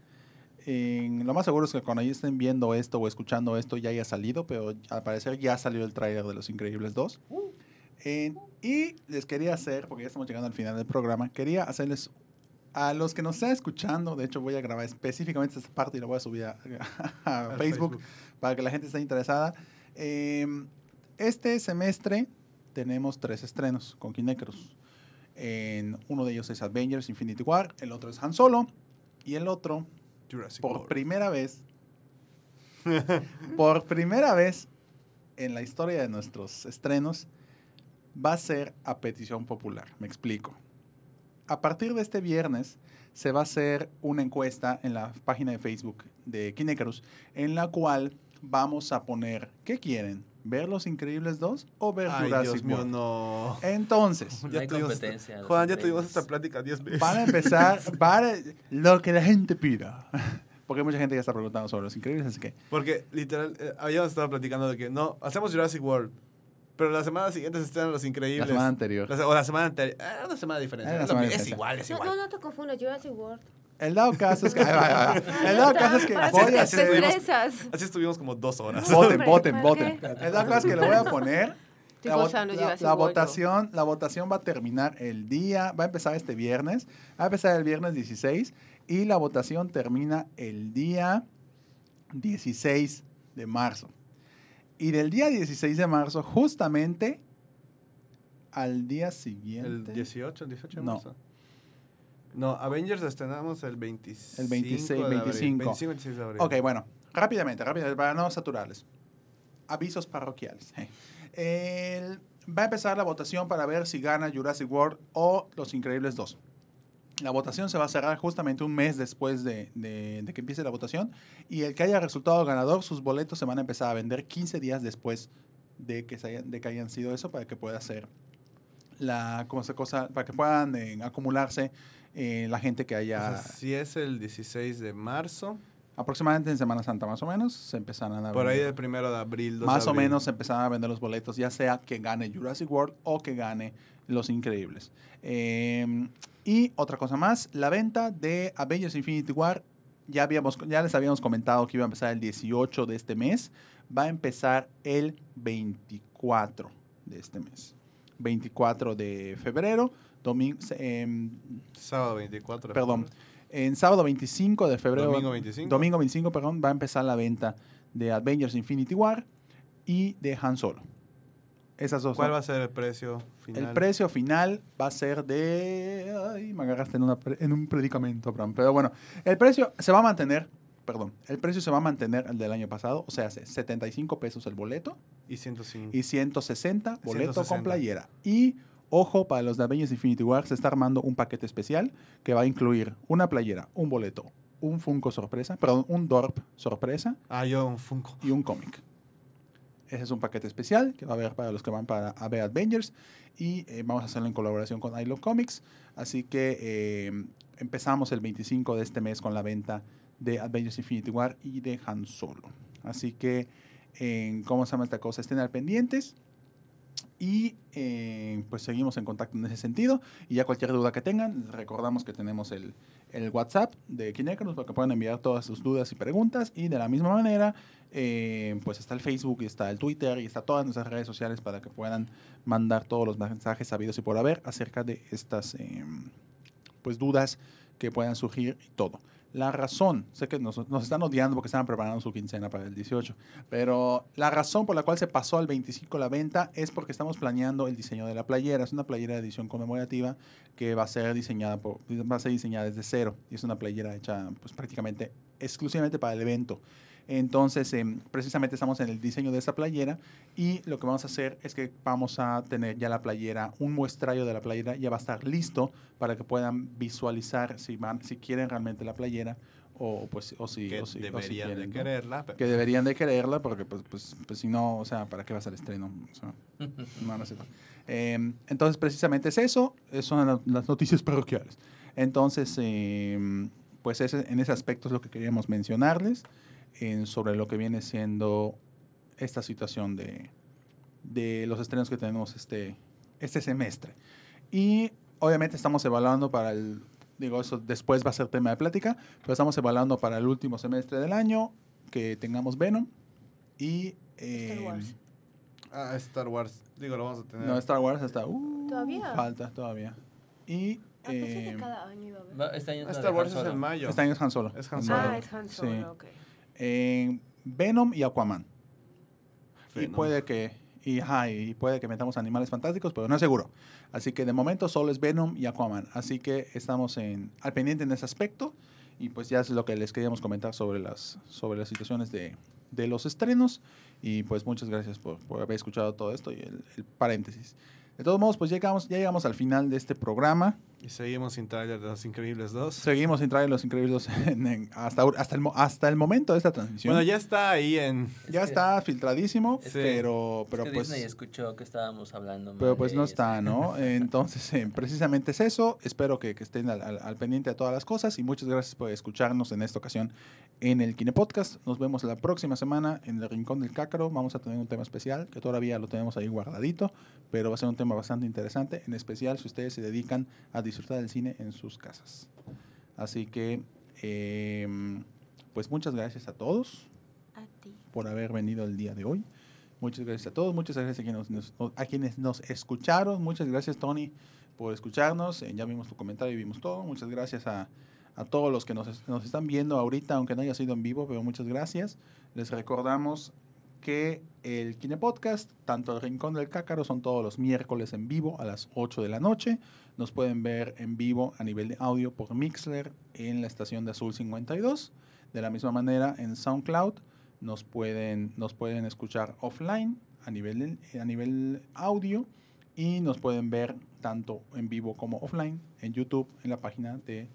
en- lo más seguro es que cuando ya estén viendo esto o escuchando esto ya haya salido, pero al parecer ya salió el tráiler de Los Increíbles 2. En- y les quería hacer, porque ya estamos llegando al final del programa, quería hacerles a los que nos están escuchando, de hecho voy a grabar específicamente esta parte y la voy a subir a, a
Al
Facebook, para que la gente esté interesada. Eh, este semestre tenemos tres estrenos con Kinecros. En uno de ellos es Avengers Infinity War, el otro es Han Solo y el otro,
Jurassic
por
World.
primera vez, por primera vez en la historia de nuestros estrenos, va a ser a petición popular. Me explico. A partir de este viernes se va a hacer una encuesta en la página de Facebook de Kinecarus en la cual vamos a poner, ¿qué quieren? ¿Ver Los Increíbles 2 o ver
Ay,
Jurassic
Dios mío,
World?
no.
Entonces,
No hay
tuvimos Juan, ya tuvimos esta plática 10 veces.
van a empezar para lo que la gente pida. Porque mucha gente ya está preguntando sobre Los Increíbles, así que
Porque literal, eh, habíamos estado platicando de que no, hacemos Jurassic World. Pero la semana siguiente se estrenan Los
la
Increíbles.
semana anterior.
La se- o la semana anterior. Ah, una semana de diferencia.
Ah,
es,
de
es igual, es
No,
igual.
no, no te confundas, Jurassic World.
El dado caso es que... ay, ay, ay. El dado caso es que
Para
voy a
así
hacer...
estuvimos-. Así como dos horas.
Voten, voten,
¿para
voten. El dado caso es que le voy a poner... La, votación, la votación va a terminar el día, va a empezar este viernes, va a empezar el viernes 16 y la votación termina el día 16 de marzo. Y del día 16 de marzo, justamente al día
El
siguiente,
18, el 18 de marzo. No, Avengers estrenamos el 25.
El 26,
de abril.
25.
25, 26 de abril.
Ok, bueno, rápidamente, rápidamente, para no saturarles. Avisos parroquiales. El- va a empezar la votación para ver si gana Jurassic World o Los Increíbles 2. La votación se va a cerrar justamente un mes después de, de- de que empiece la votación y el que haya resultado ganador, sus boletos se van a empezar a vender 15 días después de que, se hayan, de que hayan sido eso para que pueda ser la ¿cómo se cosa para que puedan eh, acumularse eh, la gente que
O
haya
sea, si es el 16 de marzo,
aproximadamente en Semana Santa más o menos se empezarán a
por ahí
vender.
del primero de abril. 2 de
más o
abril.
menos se empezaron a vender los boletos, ya sea que gane Jurassic World o que gane Los Increíbles. Eh, y otra cosa más, la venta de Avengers Infinity War, ya, habíamos, ya les habíamos comentado que iba a empezar el 18 de este mes, va a empezar el 24 de este mes. 24 de febrero, domingo,
Sábado 24. de
perdón,
febrero.
en sábado 25 de febrero.
Domingo 25.
Domingo 25, perdón, va a empezar la venta de Avengers Infinity War y de Han Solo. Esas dos.
¿Cuál
son.
va a ser el precio final?
El precio final va a ser de... Ay, me agarraste en, una pre- en un predicamento, Abraham. Pero bueno, el precio se va a mantener, perdón, el precio se va a mantener el del año pasado, o sea, hace 75 pesos el boleto
Y 105.
y 160 boleto con
160.
playera. Y ojo, para los de Avengers Infinity War se está armando un paquete especial que va a incluir una playera, un boleto, un Funko sorpresa, perdón, un Dorp sorpresa
Ah, yo un Funko.
y un cómic. Ese es un paquete especial que va a haber para los que van para a ver Avengers y eh, vamos a hacerlo en colaboración con I Love Comics. Así que eh, empezamos el 25 de este mes con la venta de Avengers Infinity War y de Han Solo. Así que, en ¿cómo se llama esta cosa? Estén al pendientes. Y eh, pues seguimos en contacto en ese sentido. Y ya cualquier duda que tengan, recordamos que tenemos el, el WhatsApp de Kinecarus para que puedan enviar todas sus dudas y preguntas. Y de la misma manera, eh, pues está el Facebook y está el Twitter y está todas nuestras redes sociales para que puedan mandar todos los mensajes sabidos y por haber acerca de estas eh, pues dudas que puedan surgir y todo. La razón, sé que nos, están odiando porque estaban preparando su quincena para el 18, pero la razón por la cual se pasó al 25 la venta es porque estamos planeando el diseño de la playera. Es una playera de edición conmemorativa que va a ser diseñada por, va a ser diseñada desde cero y es una playera hecha pues prácticamente exclusivamente para el evento. Entonces, em, precisamente estamos en el diseño de esa playera y lo que vamos a hacer es que vamos a tener ya la playera, un muestrario de la playera ya va a estar listo para que puedan visualizar si van, si quieren realmente la playera o pues o si,
que
o si- o si
deberían
quieren,
de quererla. pero-
que deberían de quererla porque pues, pues, pues si no, o sea, ¿para qué vas al estreno? O sea, no, no cierto. Eh, entonces, precisamente es eso, eh, son la- las noticias parroquiales. Entonces, eh, pues ese- en ese aspecto es lo que queríamos mencionarles en- sobre lo que viene siendo esta situación de, de los estrenos que tenemos este, este semestre. Y obviamente estamos evaluando para el, digo, eso después va a ser tema de plática, pero estamos evaluando para el último semestre del año que tengamos Venom y...
Star
eh,
Wars.
Ah, Star Wars. Digo, lo vamos a tener.
no, Star Wars hasta... uh,
¿Todavía?
Falta todavía. Y...
Ah, pensé que
eh,
cada año iba a haber.
Va- Este año
Ah, Star Wars
Han
es
Solo.
en mayo.
este año es Han Solo.
Es Han Solo.
Ah, es Han
Sí.
Solo, ok.
Eh, Venom y Aquaman. Y
Venom.
puede que y, ajá, y puede que metamos animales fantásticos, pero no es seguro. Así que de momento solo es Venom y Aquaman. Así que estamos en, al pendiente en ese aspecto. Y pues ya es lo que les queríamos comentar sobre las, sobre las situaciones de, de los estrenos. Y pues muchas gracias por, por haber escuchado todo esto y el, el paréntesis. De todos modos, pues llegamos, ya llegamos al final de este programa.
Y seguimos sin trailer de Los Increíbles 2.
Seguimos sin traer los increíbles en- en- hasta, hasta, el, hasta el momento de esta transmisión.
Bueno, ya está ahí en...
ya
Es que-
está filtradísimo,
Sí.
pero,
Es
pero
que
pues...
Disney escuchó que estábamos hablando
Pero pues
de
no está, ¿no? Entonces, eh, precisamente es eso. Espero que, que estén al, al- al pendiente de todas las cosas y muchas gracias por escucharnos en esta ocasión en el Kine Podcast. Nos vemos la próxima semana en el Rincón del Cácaro. Vamos a tener un tema especial que todavía lo tenemos ahí guardadito, pero va a ser un tema bastante interesante, en especial si ustedes se dedican a disfrutar del cine en sus casas. Así que, em, pues muchas gracias a todos
A ti.
por haber venido el día de hoy. Muchas gracias a todos, muchas gracias a quienes nos, a quienes nos escucharon. Muchas gracias, Tony, por escucharnos. Eh, ya vimos tu comentario y vimos todo. Muchas gracias a, a todos los que nos, nos están viendo ahorita, aunque no haya sido en vivo, pero muchas gracias. Les recordamos que el Kine Podcast, tanto el Rincón del Cácaro, son todos los miércoles en vivo a las 8 de la noche. Nos pueden ver en vivo a nivel de audio por Mixler en la estación de Azul 52. De la misma manera en SoundCloud nos pueden, nos pueden escuchar offline a nivel, a nivel audio y nos pueden ver tanto en vivo como offline en YouTube, en la página de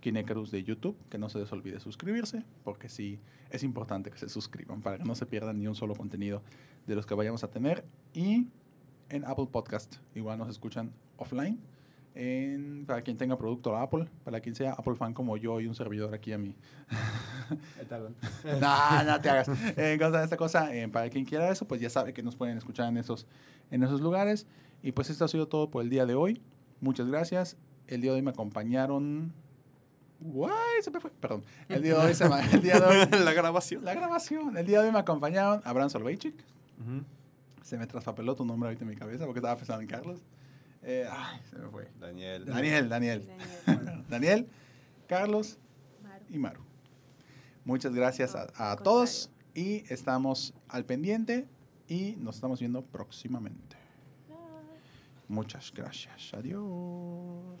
Kinecarus de YouTube. Que no se les olvide suscribirse, porque sí es importante que se suscriban para que no se pierdan ni un solo contenido de los que vayamos a tener. Y en Apple Podcast, igual nos escuchan offline. En- para quien tenga producto Apple, para quien sea Apple fan como yo y un servidor aquí a mí. no, no te hagas. Eh, En cosa de esta cosa, eh, para quien quiera eso, pues ya sabe que nos pueden escuchar en esos, en esos lugares. Y pues esto ha sido todo por el día de hoy. Muchas gracias. El día de hoy me acompañaron. Guay, se me fue. Perdón. El día de hoy, se me- el día de hoy
la grabación.
la grabación. El día de hoy me acompañaron Abraham Solveichik. Se me traspapeló tu nombre ahorita en mi cabeza porque estaba pensando en Carlos. Eh, ay, se me fue.
Daniel.
Daniel, Daniel.
Daniel.
Daniel, Carlos
Maru.
y Maru. Muchas gracias a, todos y estamos al pendiente y nos estamos viendo próximamente. Muchas gracias. Adiós.